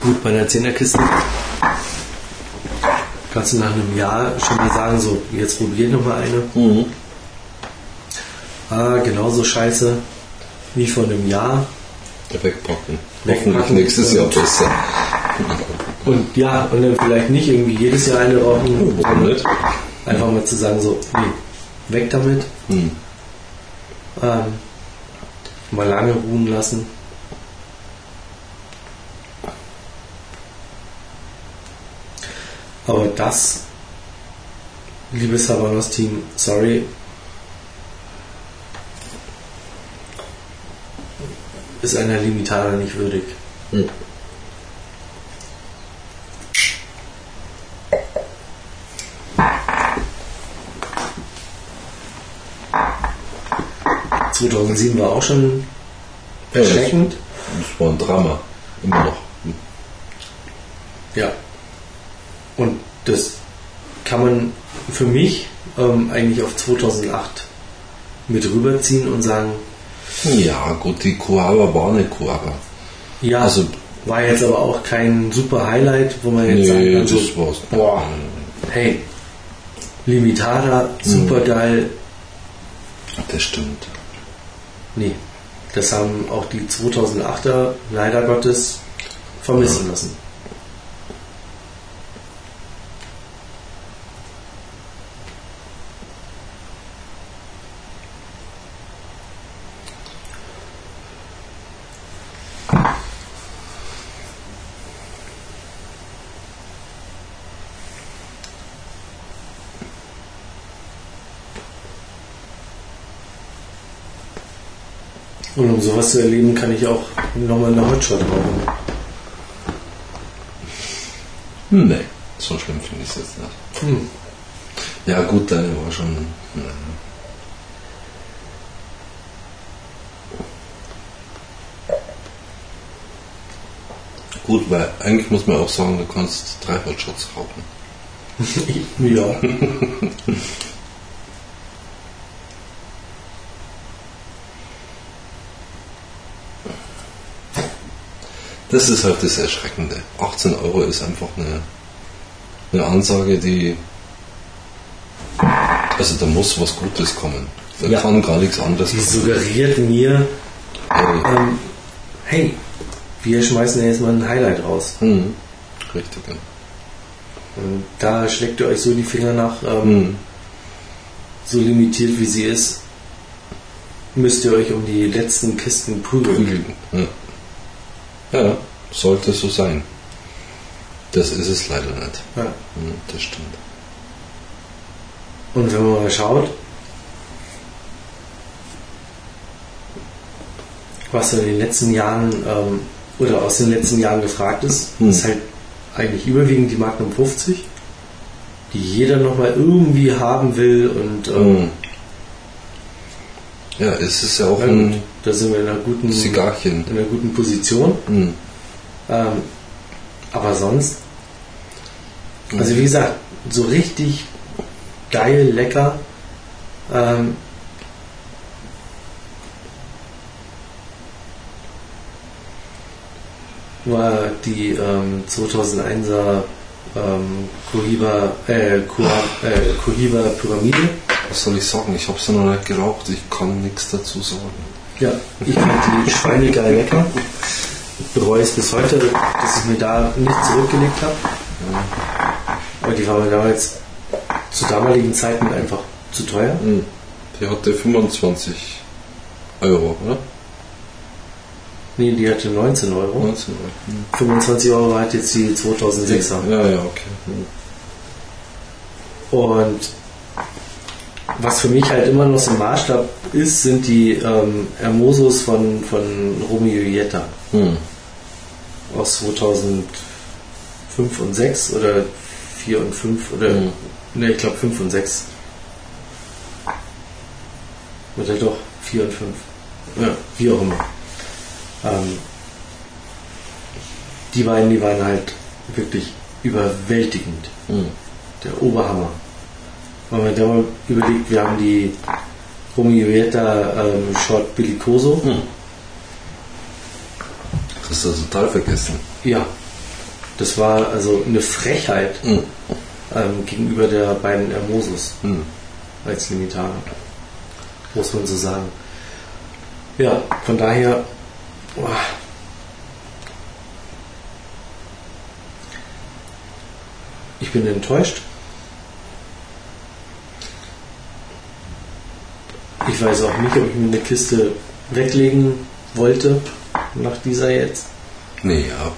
Gut, bei einer Zehnerkiste kannst du nach einem Jahr schon mal sagen, so, jetzt probier noch mal eine. Mhm. Ah, genauso scheiße wie vor einem Jahr. Wegpacken. Wegpacken. Hoffentlich nächstes Jahr besser. Und ja, und dann vielleicht nicht irgendwie jedes Jahr eine rauchen. Warum nicht? Einfach mal zu sagen, so, nee, weg damit. Hm. Ähm, mal lange ruhen lassen. Aber das, liebes Habanos-Team, sorry, ist einer Limitada nicht würdig. Hm. 2007 war auch schon Ja, das- erschreckend. Das war ein Drama. Immer noch. Ja. Und das kann man für mich ähm, eigentlich auf 2008 mit rüberziehen und sagen, Ja, gut, die Kuava war eine Kuava. ja, Also- war jetzt aber auch kein super Highlight, wo man jetzt sagen Nee, kann, so, das war's. boah, hey, Limitada, super geil. Das stimmt. Nee, das haben auch die 2008er leider Gottes vermissen lassen. Und um sowas zu erleben, kann ich auch nochmal eine Hotshot rauchen. Hm, Nee, so schlimm finde ich es jetzt nicht. Hm. Ja, gut, deine war schon. Ja. Gut, weil eigentlich muss man auch sagen, du kannst drei Hotshots rauchen. Ja. Das ist halt das Erschreckende. 18 Euro ist einfach eine, eine Ansage, die. Also da muss was Gutes kommen. Da Ja. kann gar nichts anderes Die kommen. suggeriert mir, Ey, ähm, hey, wir schmeißen ja jetzt mal ein Highlight raus. hm, richtig. ja. Und da schlägt ihr euch so die Finger nach, ähm, Hm. so limitiert wie sie ist, müsst ihr euch um die letzten Kisten prügeln. Prügeln. Ja. Ja, sollte so sein. Das ist es leider nicht. Ja. Hm, das stimmt. Und wenn man mal schaut, was so in den letzten Jahren ähm, oder aus den letzten Jahren gefragt ist, Hm. ist halt eigentlich überwiegend die Magnum 50, die jeder nochmal irgendwie haben will und ähm, Hm. Ja, es ist ja auch ein da sind wir in einer guten, Zigarchen. in einer guten Position. Hm. Ähm, aber sonst, also wie gesagt, so richtig geil, lecker. Ähm, war die ähm, 2001er ähm, Cohiba, äh, Coa- äh, Cohiba Pyramide. Was soll ich sagen? Ich habe sie noch nicht geraucht. Ich kann nichts dazu sagen. Ja, ich fand die schweinegeil lecker. Bereue es bis heute, dass ich mir da nicht zurückgelegt habe. Aber die war mir damals zu damaligen Zeiten einfach zu teuer. Hm. Die hatte 25 Euro, oder? Nee, die hatte 19 Euro. 19 Euro. Hm. 25 Euro hat jetzt die 2006er. Ja, ja, okay. Und was für mich halt immer noch so ein Maßstab ist, sind die ähm, Hermosos von, von Romeo Jetta Hm. aus 2005 und 6 oder 4 und 5 oder Mhm. ne, ich glaube 5 und 6. Oder doch 4 und 5. Ja, wie auch immer. Ähm, die beiden, die waren halt wirklich überwältigend. Hm. Der Oberhammer. Wenn man da mal überlegt, wir haben die Romeo Jetta ähm, Short Bellicoso. Hm. Das hast du total vergessen. Ja, das war also eine Frechheit Hm. ähm, gegenüber der beiden Hermosos Hm. als Limitar. Muss man so sagen. Ja, von daher. boah. Ich bin enttäuscht. Ich weiß auch nicht, ob ich mir eine Kiste weglegen wollte nach dieser jetzt. Nee, ja.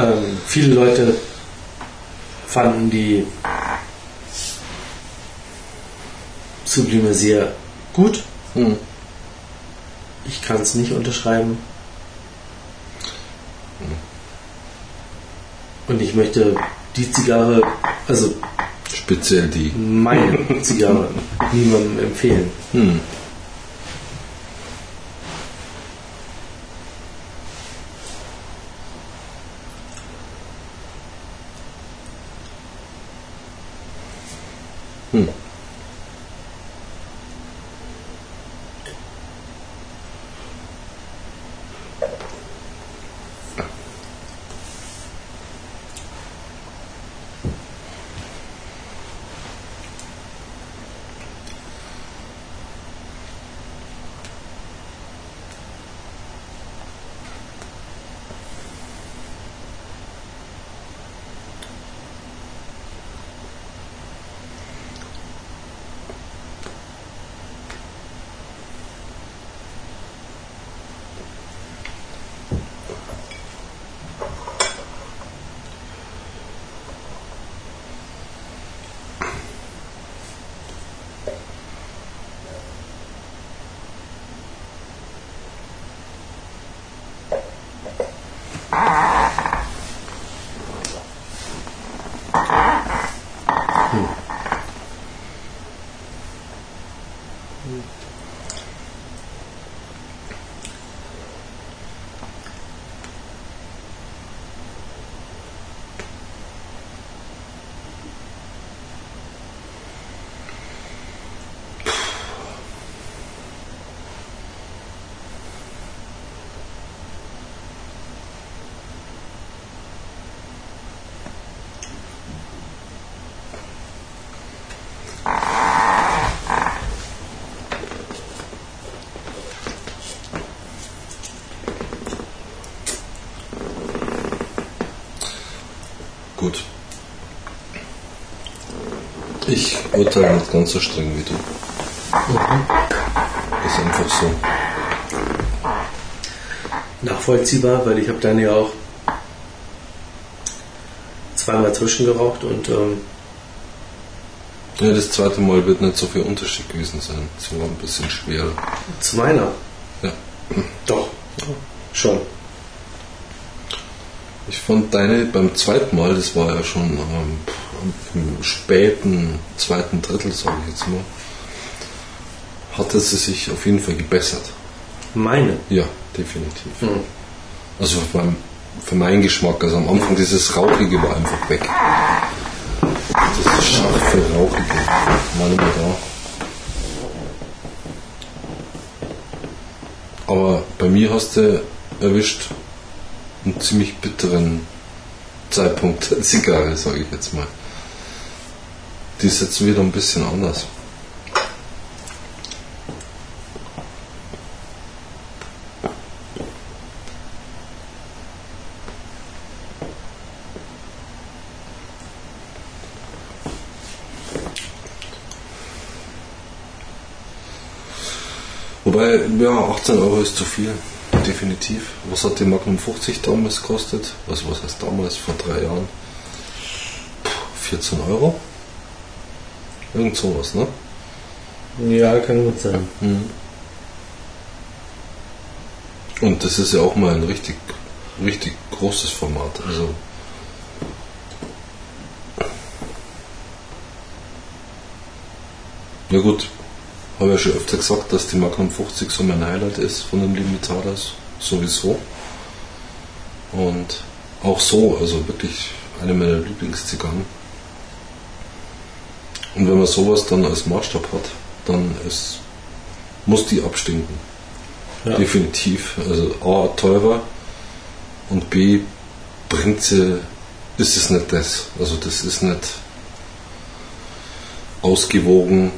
Ähm, viele Leute fanden die Sublime sehr gut. Hm. Ich kann es nicht unterschreiben. Und ich möchte die Zigarre, also Speziell die. meine Zigarre, niemandem empfehlen. Hm. Ich urteile nicht ganz so streng wie du. Ist einfach so. Nachvollziehbar, weil ich habe dann ja auch zweimal zwischengeraucht und ähm, Ja, das zweite Mal wird nicht so viel Unterschied gewesen sein. Es war ein bisschen schwerer. zu meiner. Ja. Doch. Schon. Ich fand deine beim zweiten Mal, das war ja schon ähm, im späten zweiten Drittel, sage ich jetzt mal, hatte sie sich auf jeden Fall gebessert. Meine. Ja, definitiv. Hm. Also beim, für meinen Geschmack, also am Anfang dieses Rauchige war einfach weg. Das scharfe Rauchige war nicht mehr da. Aber bei mir hast du erwischt einen ziemlich bitteren Zeitpunkt der Zigarre, sage ich jetzt mal. Die ist jetzt wieder ein bisschen anders. Wobei, ja, 18 Euro ist zu viel, definitiv. Was hat die Magnum 50 damals gekostet? Also was heißt damals, vor drei Jahren? Puh, 14 Euro? Irgend sowas, ne? Ja, kann gut sein. Und das ist ja auch mal ein richtig, richtig großes Format. Also ja gut, habe ja schon öfter gesagt, dass die Magnum 50 so mein Highlight ist von den Limitadas, sowieso. Und auch so, also wirklich eine meiner Lieblingszigarren. Und wenn man sowas dann als Maßstab hat, dann ist, muss die abstinken. Ja. Definitiv. Also A, teurer und B, bringt sie, ist es nicht das. Also das ist nicht ausgewogen.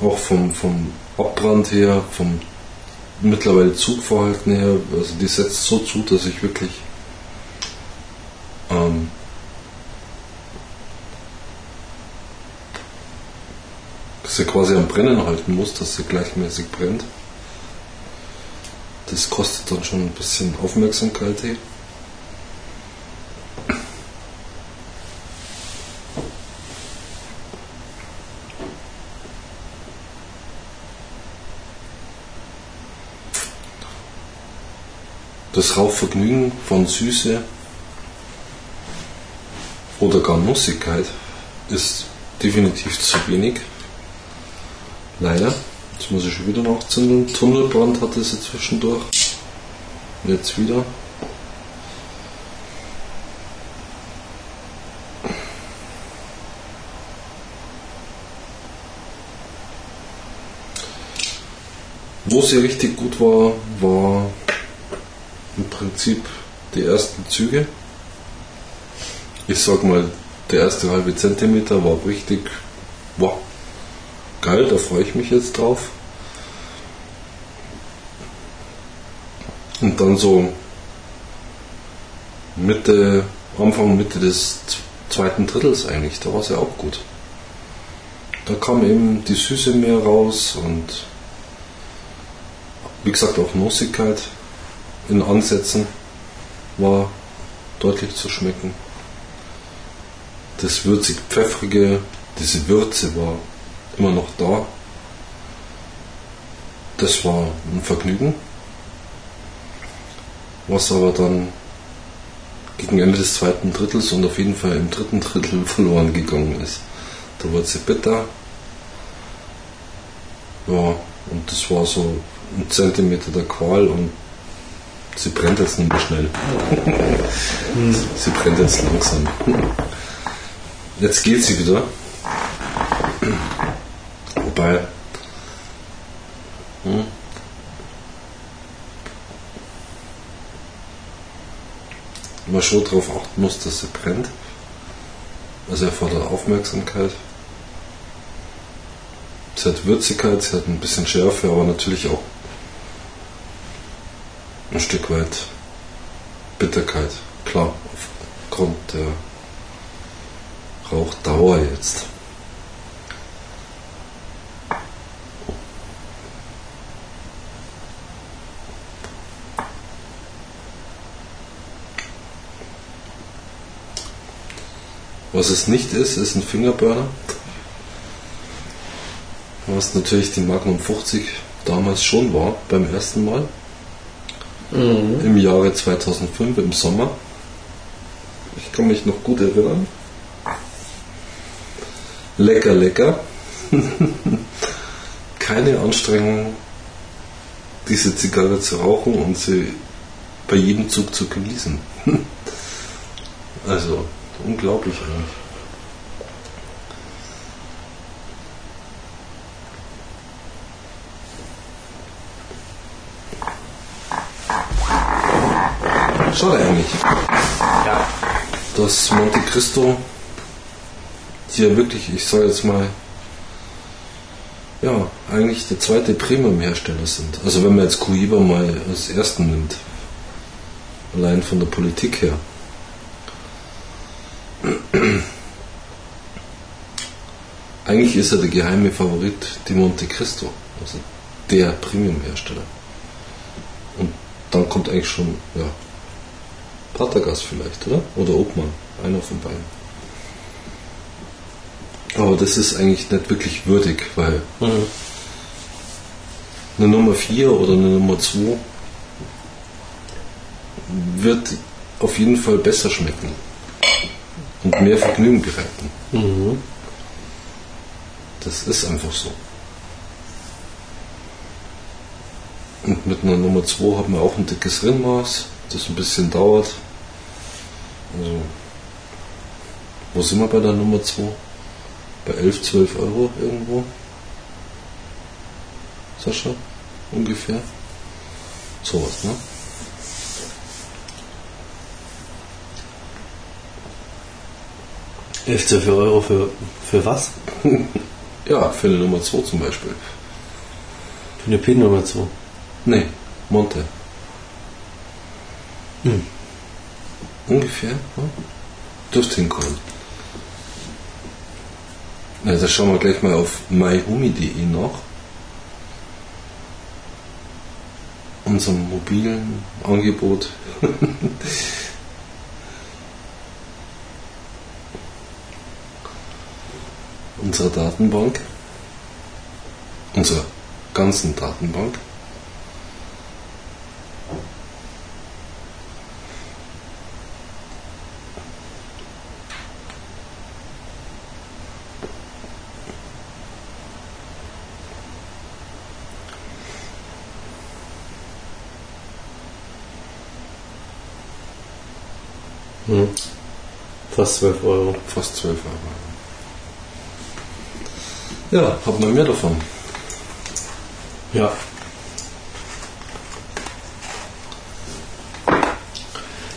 Auch vom, vom Abbrand her, vom mittlerweile Zugverhalten her, also die setzt so zu, dass ich wirklich ähm, sie quasi am Brennen halten muss, dass sie gleichmäßig brennt. Das kostet dann schon ein bisschen Aufmerksamkeit hier. Das Rauchvergnügen von Süße oder gar Nussigkeit ist definitiv zu wenig. Leider. Jetzt muss ich schon wieder nachzünden. Tunnelbrand hatte sie zwischendurch. Jetzt wieder. Wo sie richtig gut war, war im Prinzip die ersten Züge. Ich sag mal, der erste halbe Zentimeter war richtig, wow, geil, da freue ich mich jetzt drauf. Und dann so Mitte, Anfang, Mitte des zweiten Drittels eigentlich, da war es ja auch gut. Da kam eben die Süße mehr raus und wie gesagt auch Nussigkeit in Ansätzen war deutlich zu schmecken. Das würzig-pfeffrige, diese Würze war immer noch da. Das war ein Vergnügen. Was aber dann gegen Ende des zweiten Drittels und auf jeden Fall im dritten Drittel verloren gegangen ist. Da wurde sie bitter. Ja, und das war so ein Zentimeter der Qual und sie brennt jetzt nicht mehr schnell. sie brennt jetzt langsam. Jetzt geht sie wieder. Wobei. Hm, man schon darauf achten muss, dass sie brennt. Also erfordert Aufmerksamkeit. Sie hat Würzigkeit, sie hat ein bisschen Schärfe, aber natürlich auch ein Stück weit Bitterkeit. Klar, aufgrund der Rauchdauer jetzt. Was es nicht ist, ist ein Fingerburner. Was natürlich die Magnum 50 damals schon war, beim ersten Mal. Mhm. Im Jahre 2005, im Sommer. Ich kann mich noch gut erinnern. Lecker, lecker. Keine Anstrengung, diese Zigarre zu rauchen und sie bei jedem Zug zu genießen. also, unglaublich eigentlich. Schade eigentlich. Ja. dass Monte Cristo, ja wirklich, ich sage jetzt mal, ja, eigentlich der zweite Premium-Hersteller sind. Also wenn man jetzt Coiba mal als ersten nimmt, allein von der Politik her. Eigentlich ist er der geheime Favorit, die Monte Cristo, also der Premium-Hersteller. Und dann kommt eigentlich schon, ja, Patergas vielleicht, oder? Oder Obmann, einer von beiden. Aber das ist eigentlich nicht wirklich würdig, weil Mhm. eine Nummer 4 oder eine Nummer 2 wird auf jeden Fall besser schmecken und mehr Vergnügen bereiten. Mhm. Das ist einfach so. Und mit einer Nummer 2 haben wir auch ein dickes Rindmaß, das ein bisschen dauert. Also, wo sind wir bei der Nummer 2? Bei 11, 12 Euro irgendwo? Sascha? Ungefähr? Sowas, ne? Elf, zwölf Euro für, für was? Ja, für eine Nummer 2 zum Beispiel. Für eine PIN Nummer 2. Nee, Monte. Hm. Ungefähr, ja? Dürfte hinkommen. Na, da schauen wir gleich mal auf myhumi.de nach. Unserem mobilen Angebot. Unserer Datenbank. Unserer ganzen Datenbank. Hm. Fast 12 Euro. Fast 12 Euro. Ja, hat man mehr davon. Ja.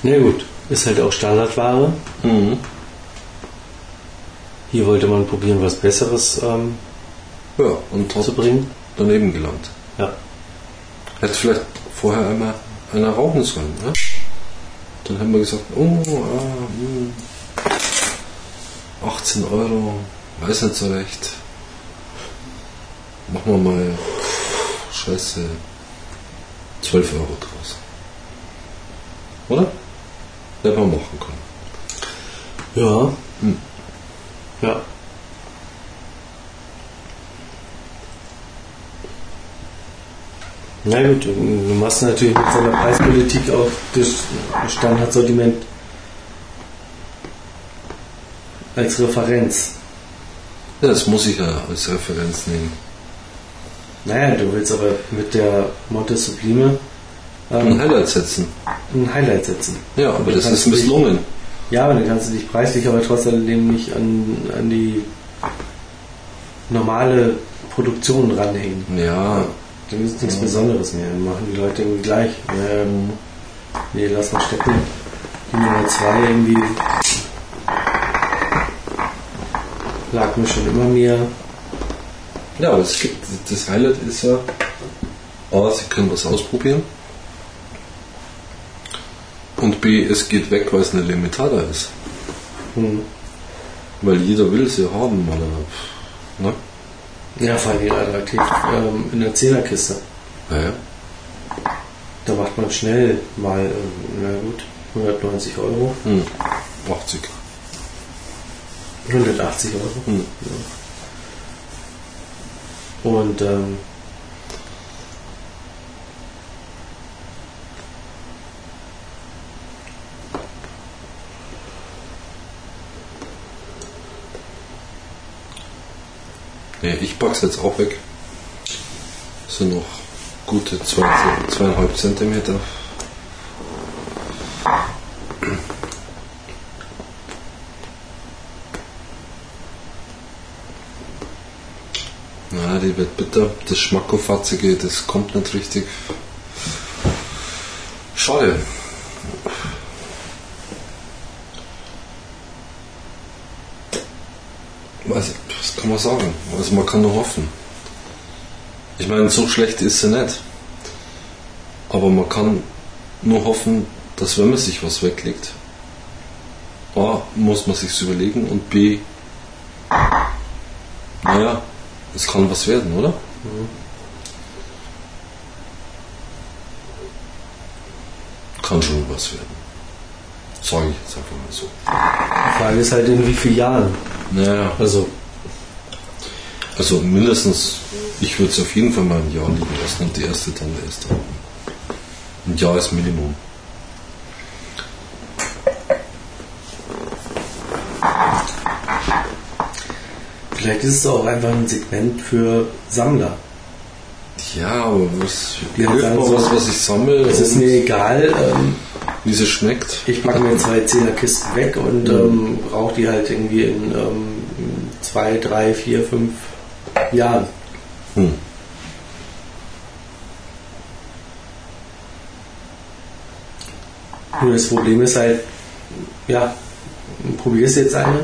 Na gut, ist halt auch Standardware. Mhm. Hier wollte man probieren, was Besseres ähm, Ja, und zu bringen. daneben gelangt. Ja. Hätte vielleicht vorher einmal einer rauchen sollen, ne? Dann haben wir gesagt, oh, ah, hm, 18 Euro, weiß nicht so recht. Machen wir mal, scheiße, 12 Euro draus. Oder? Hätte man machen können. Ja. Hm. Ja. Na gut, du machst natürlich mit seiner Preispolitik auch das Standardsortiment als Referenz. Ja, das muss ich ja als Referenz nehmen. Naja, du willst aber mit der Monte Sublime Ein ähm, Highlight setzen. ein Highlight setzen. Ja, aber das ist misslungen. Ja, aber dann kannst du dich preislich aber trotzdem nicht an, an die normale Produktion ranhängen. Ja, Dann ist nichts Besonderes mehr. Dann machen die Leute irgendwie gleich. Ähm, nee, lass mal stecken. Die Nummer 2 irgendwie lag mir schon immer mehr. Ja, aber es gibt, das Highlight ist ja, A, Sie können was ausprobieren. Und B, es geht weg, weil es eine Limitada ist. Hm. Weil jeder will sie haben, oder? Ne? Ja, vor allem attraktiv ähm, in der Zehnerkiste. Ja, ja. Da macht man schnell mal, ähm, na gut, 190 Euro, Hm. 80. 180 Euro. Hm. Und ähm, ich pack's jetzt auch weg. Das sind noch gute zwei, zweieinhalb Zentimeter. Die wird bitter. Das Schmackofatzige, das kommt nicht richtig. Schade. Was, was kann man sagen? Also man kann nur hoffen. Ich meine, so schlecht ist sie nicht. Aber man kann nur hoffen, dass wenn man sich was weglegt, A, muss man sich's überlegen und B, naja, es kann was werden, oder? Kann schon was werden. Sage ich jetzt einfach mal so. die Frage ist halt in wie vielen Jahren. Naja, Also, also mindestens, ich würde es auf jeden Fall mal ein Jahr liegen lassen und die erste dann erst haben. Ein Jahr ist Minimum. Vielleicht ist es auch einfach ein Segment für Sammler. Ja, aber was, dann mir so- was, was ich sammle Es ist mir egal, ähm, wie sie schmeckt. ich packe mir zwei Zehnerkisten weg und ähm, brauche die halt irgendwie in ähm, zwei, drei, vier, fünf Jahren. Hm. Nur das Problem ist halt, ja, probierst jetzt eine.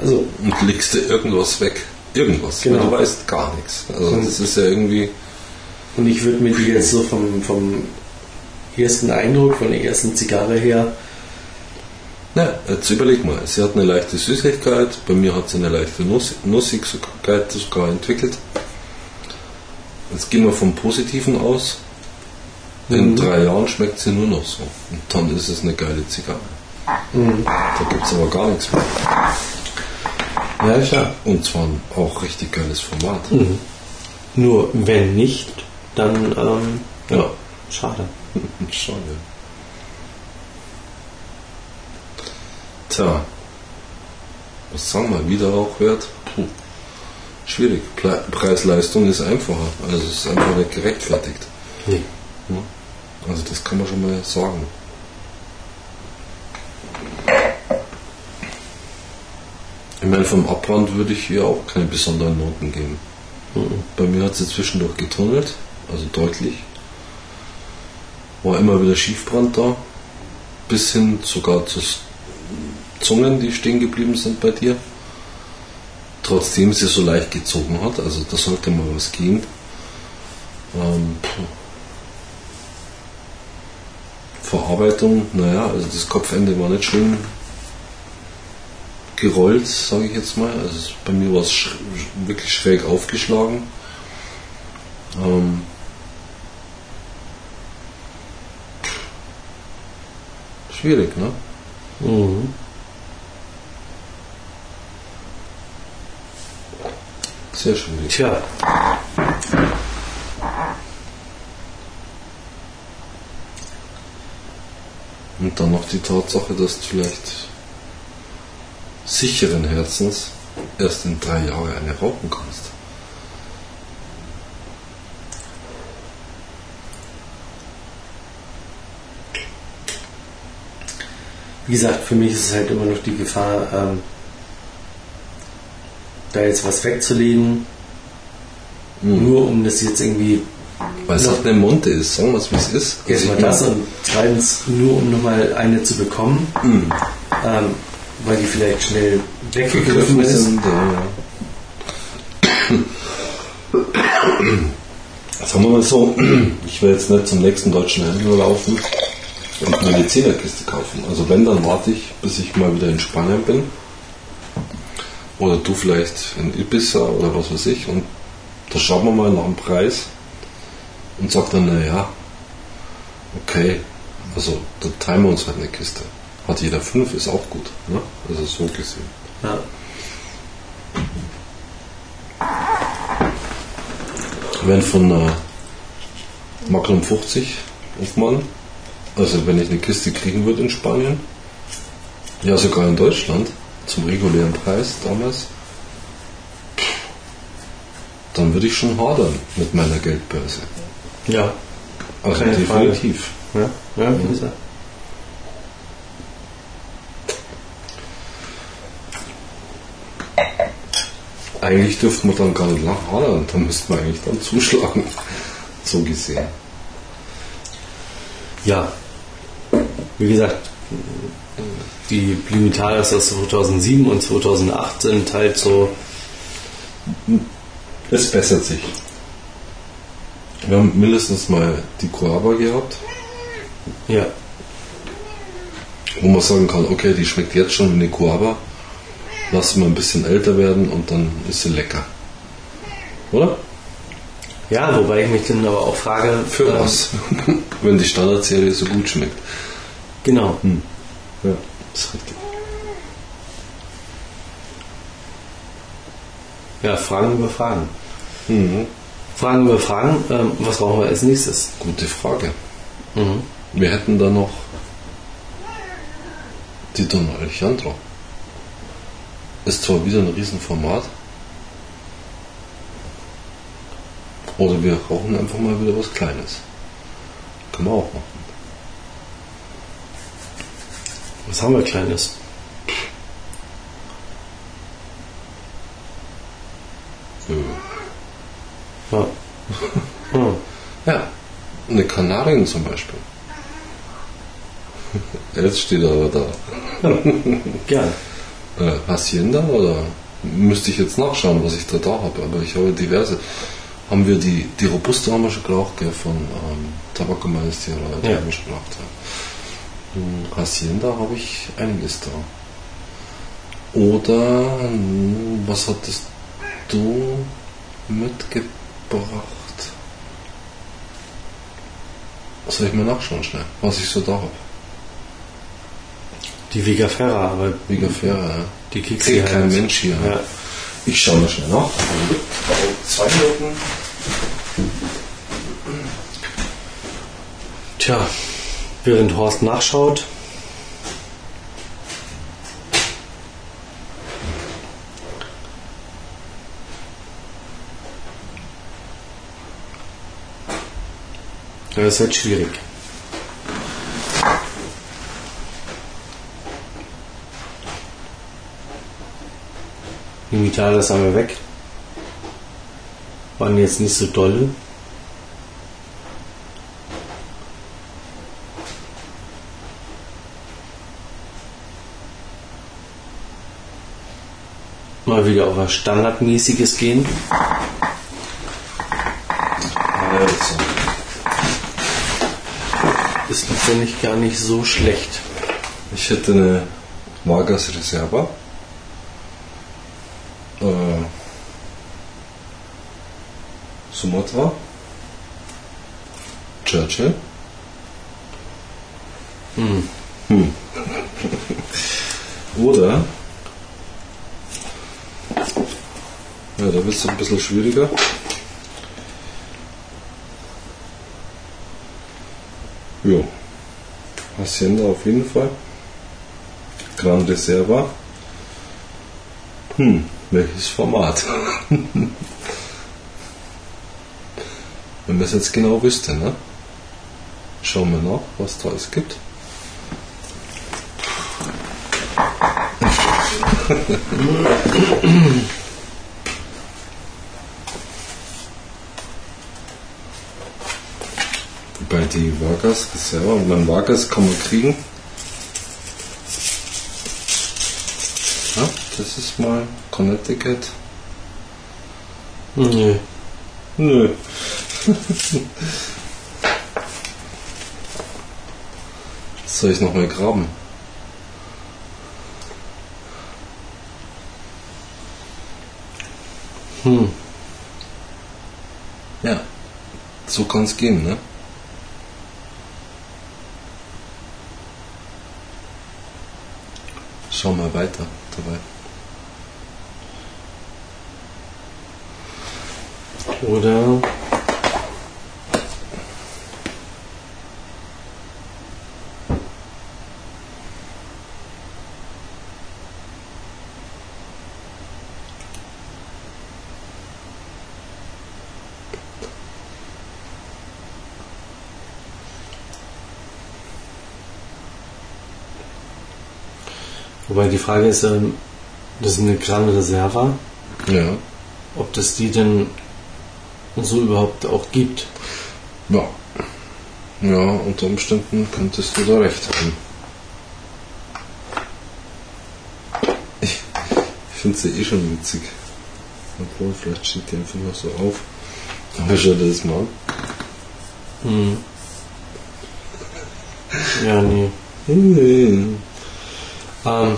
Also, Und legst du irgendwas weg. Irgendwas. Genau. Weil du weißt gar nichts. Also Und- das ist ja irgendwie. und ich würde mir die jetzt so vom, vom ersten Eindruck, von der ersten Zigarre her, Na, jetzt überleg mal, sie hat eine leichte Süßigkeit, bei mir hat sie eine leichte Nuss, Nussigkeit sogar entwickelt. Jetzt gehen wir vom Positiven aus. In Mhm. drei Jahren schmeckt sie nur noch so. Und dann ist es eine geile Zigarre. Da gibt es aber gar nichts mehr. Ja klar. Und zwar ein auch richtig geiles Format. Nur wenn nicht, dann ähm, ja, schade. Schade. Tja, was sagen wir, Wiederrauchwert? Puh. Schwierig. Preis-Leistung ist einfacher. Also es ist einfach nicht gerechtfertigt. Nee. Also das kann man schon mal sagen. Meine, vom Abbrand würde ich ihr auch keine besonderen Noten geben. Bei mir hat sie zwischendurch getunnelt, also deutlich. War immer wieder Schiefbrand da, bis hin sogar zu Zungen, die stehen geblieben sind bei dir. Trotzdem sie so leicht gezogen hat, also da sollte mal was gehen. Ähm. Verarbeitung, naja, also das Kopfende war nicht schön gerollt, sage ich jetzt mal. Also bei mir war es sch wirklich schräg aufgeschlagen. Ähm, schwierig, ne? Mhm. Sehr schwierig. Tja, Und dann noch die Tatsache, dass vielleicht sicheren Herzens erst in drei Jahren eine rauchen kannst. wie gesagt, für mich ist es halt immer noch die Gefahr, ähm, da jetzt was wegzulegen, nur um das jetzt irgendwie Weil es halt eine Monte ist, sagen wir es wie es ist. Also erstmal ich das und zweitens nur um nochmal eine zu bekommen, Mhm. ähm, weil die vielleicht schnell weggegriffen ist. sind. Ja. Sagen wir mal so, ich will jetzt nicht zum nächsten deutschen Händler laufen und mir eine Zehnerkiste kaufen. Also wenn, dann warte ich, bis ich mal wieder in Spanien bin. Oder du vielleicht in Ibiza oder was weiß ich. Und da schauen wir mal nach dem Preis und sagt dann, naja, okay, also da teilen wir uns halt eine Kiste. Hat jeder fünf, ist auch gut. Ne? Also so gesehen. Ja. Wenn von äh, Magnum 50 Hofmann, also wenn ich eine Kiste kriegen würde in Spanien, ja sogar in Deutschland, zum regulären Preis damals, dann würde ich schon hadern mit meiner Geldbörse. Ja. Also definitiv. Ja, ja wie gesagt. Eigentlich dürfte man dann gar nicht lang hadern, dann müsste man eigentlich dann zuschlagen. So gesehen. Ja. Wie gesagt, die Limitalis aus 2007 und 2008 sind halt so, Es bessert sich. Wir haben mindestens mal die Coaba gehabt, ja, wo man sagen kann, okay, die schmeckt jetzt schon wie eine Coaba, lass sie mal ein bisschen älter werden und dann ist sie lecker. Oder? ja, wobei ich mich dann aber auch frage, Für ähm, was? Wenn die Standardserie so gut schmeckt. Genau. Ja, ist richtig. Ja, Fragen über Fragen. Mhm. Fragen über Fragen, ähm, was brauchen wir als nächstes? Gute Frage. Mhm. Wir hätten da noch die Don Alejandro. Ist zwar wieder ein Riesenformat. Oder wir rauchen einfach mal wieder was Kleines. Können wir auch machen. Was haben wir Kleines? Ja. Hm. Ja, eine Kanarin zum Beispiel. Jetzt steht er aber da. Gern. Äh, Hacienda oder müsste ich jetzt nachschauen, was ich da da habe, aber ich habe diverse. Haben wir die, die Robusta haben wir schon geraucht, gell, von ähm, Tabaco Maestro, die Ja. haben wir schon geraucht. Ja. Hm, Hacienda habe ich einiges da. Oder, hm, was hattest du mitgebracht? Soll ich mal nachschauen schnell, was ich so da habe? Die Vega Ferra, aber Mega fair, ja. die Kriegt du kein halt. Mensch hier. Ja. Ich schaue mal schnell nach. Zwei Minuten. Tja, während Horst nachschaut, das ist halt schwierig. Die Mitalas haben wir weg. Waren jetzt nicht so dolle. Mal wieder auf was Standardmäßiges gehen. Also, Ist letztendlich gar nicht so schlecht. ich hätte eine Vargas Reserva. Äh, Sumatra. Churchill. Hm. Hm. Oder. Ja, da wird es ein bisschen schwieriger. Jo. Hacienda auf jeden Fall. Gran Reserva. Hm, welches Format? Wenn man es jetzt genau wüsste, ne? Schauen wir nach, was da es gibt. Bei die Vargas Reserva. Und mein Vargas kann man kriegen. Ja, das ist mal Connecticut. Nö. Nö. Soll ich noch mal graben? Hm. Ja, so kann es gehen, ne? Schau mal weiter dabei. Oder Wobei die Frage ist, das ist eine Gran Reserva, Ja. ob das die denn so überhaupt auch gibt. Ja. Ja, unter Umständen könntest du da recht haben. Ich, ich finde sie eh schon witzig. Obwohl, vielleicht steht die einfach noch so auf. Aber schau dir das mal an. Hm. Ja, nee. Hm. Ähm,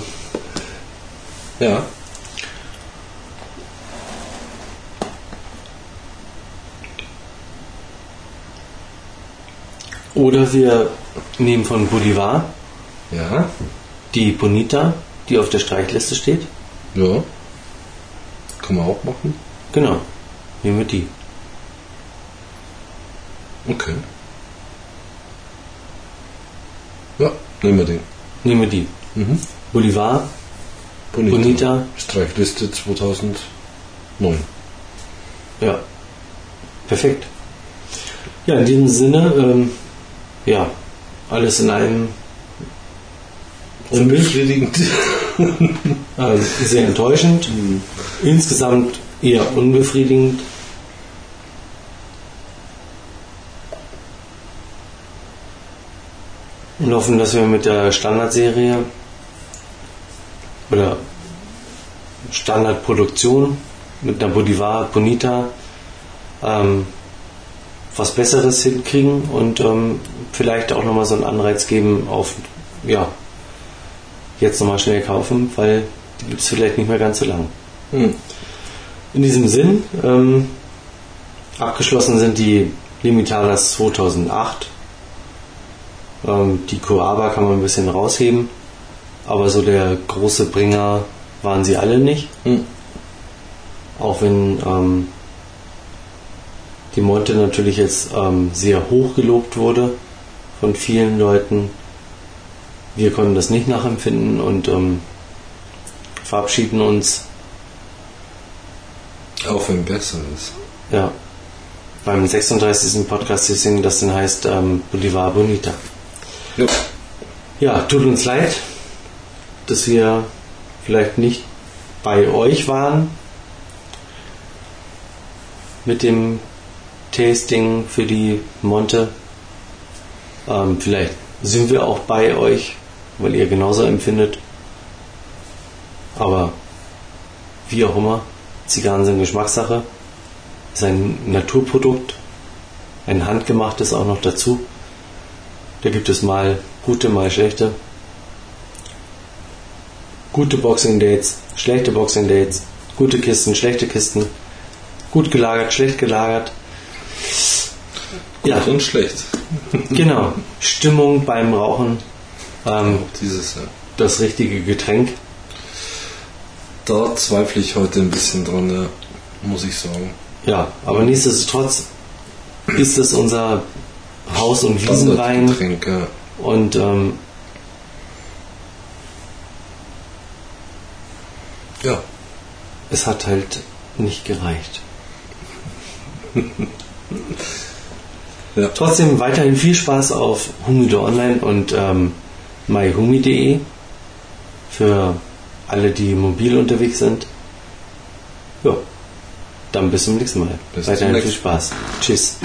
Ja. oder wir nehmen von Bolivar Ja. die Bonita, die auf der Streichliste steht. Ja. Kann man auch machen. Genau. Nehmen wir die. Okay. Ja, nehmen wir den. Nehmen wir die. Mhm. Bolivar, Bonita. Bonita. Streichliste 2009. ja. Perfekt. Ja, in diesem Sinne, ähm, ja, alles in mich Unbefriedigend. äh, sehr enttäuschend. Insgesamt eher unbefriedigend. Und hoffen, dass wir mit der Standardserie oder Standardproduktion mit einer Bolivar Bonita ähm, was Besseres hinkriegen und ähm, vielleicht auch nochmal so einen Anreiz geben auf, ja, jetzt nochmal schnell kaufen, weil die gibt es vielleicht nicht mehr ganz so lang. Hm. In diesem Sinn, ähm, abgeschlossen sind die Limitadas 2008. Ähm, die Coaba kann man ein bisschen rausheben, aber so der große Bringer waren sie alle nicht. Hm. Auch wenn ähm, die Monte natürlich jetzt ähm, sehr hoch gelobt wurde von vielen Leuten. Wir konnten das nicht nachempfinden und ähm, verabschieden uns Auch wenn besser ist. ja, beim 36. Podcast zu singen, das dann heißt ähm, Bolivar Bonita. Ja. Ja, tut uns leid, dass wir vielleicht nicht bei euch waren mit dem Tasting für die Monte. Ähm, vielleicht sind wir auch bei euch, weil ihr genauso empfindet. Aber wie auch immer, Zigarren sind Geschmackssache. Ist ein Naturprodukt, ein handgemachtes auch noch dazu. Da gibt es mal gute, mal schlechte. Gute Boxing Dates, schlechte Boxing Dates, gute Kisten, schlechte Kisten, gut gelagert, schlecht gelagert. Ja, Gut und schlecht. genau. Stimmung beim Rauchen, ähm, Dieses Jahr. das richtige Getränk. Da zweifle ich heute ein bisschen dran, ja, muss ich sagen. Ja, aber nichtsdestotrotz ist es unser Haus- und Wiesenwein ja. und ähm, Ja, es hat halt nicht gereicht. Ja. Trotzdem weiterhin viel Spaß auf Humido Online und ähm, myhumi.de für alle, die mobil unterwegs sind. Ja, dann bis zum nächsten Mal. Bis zum weiterhin viel Spaß. Tschüss.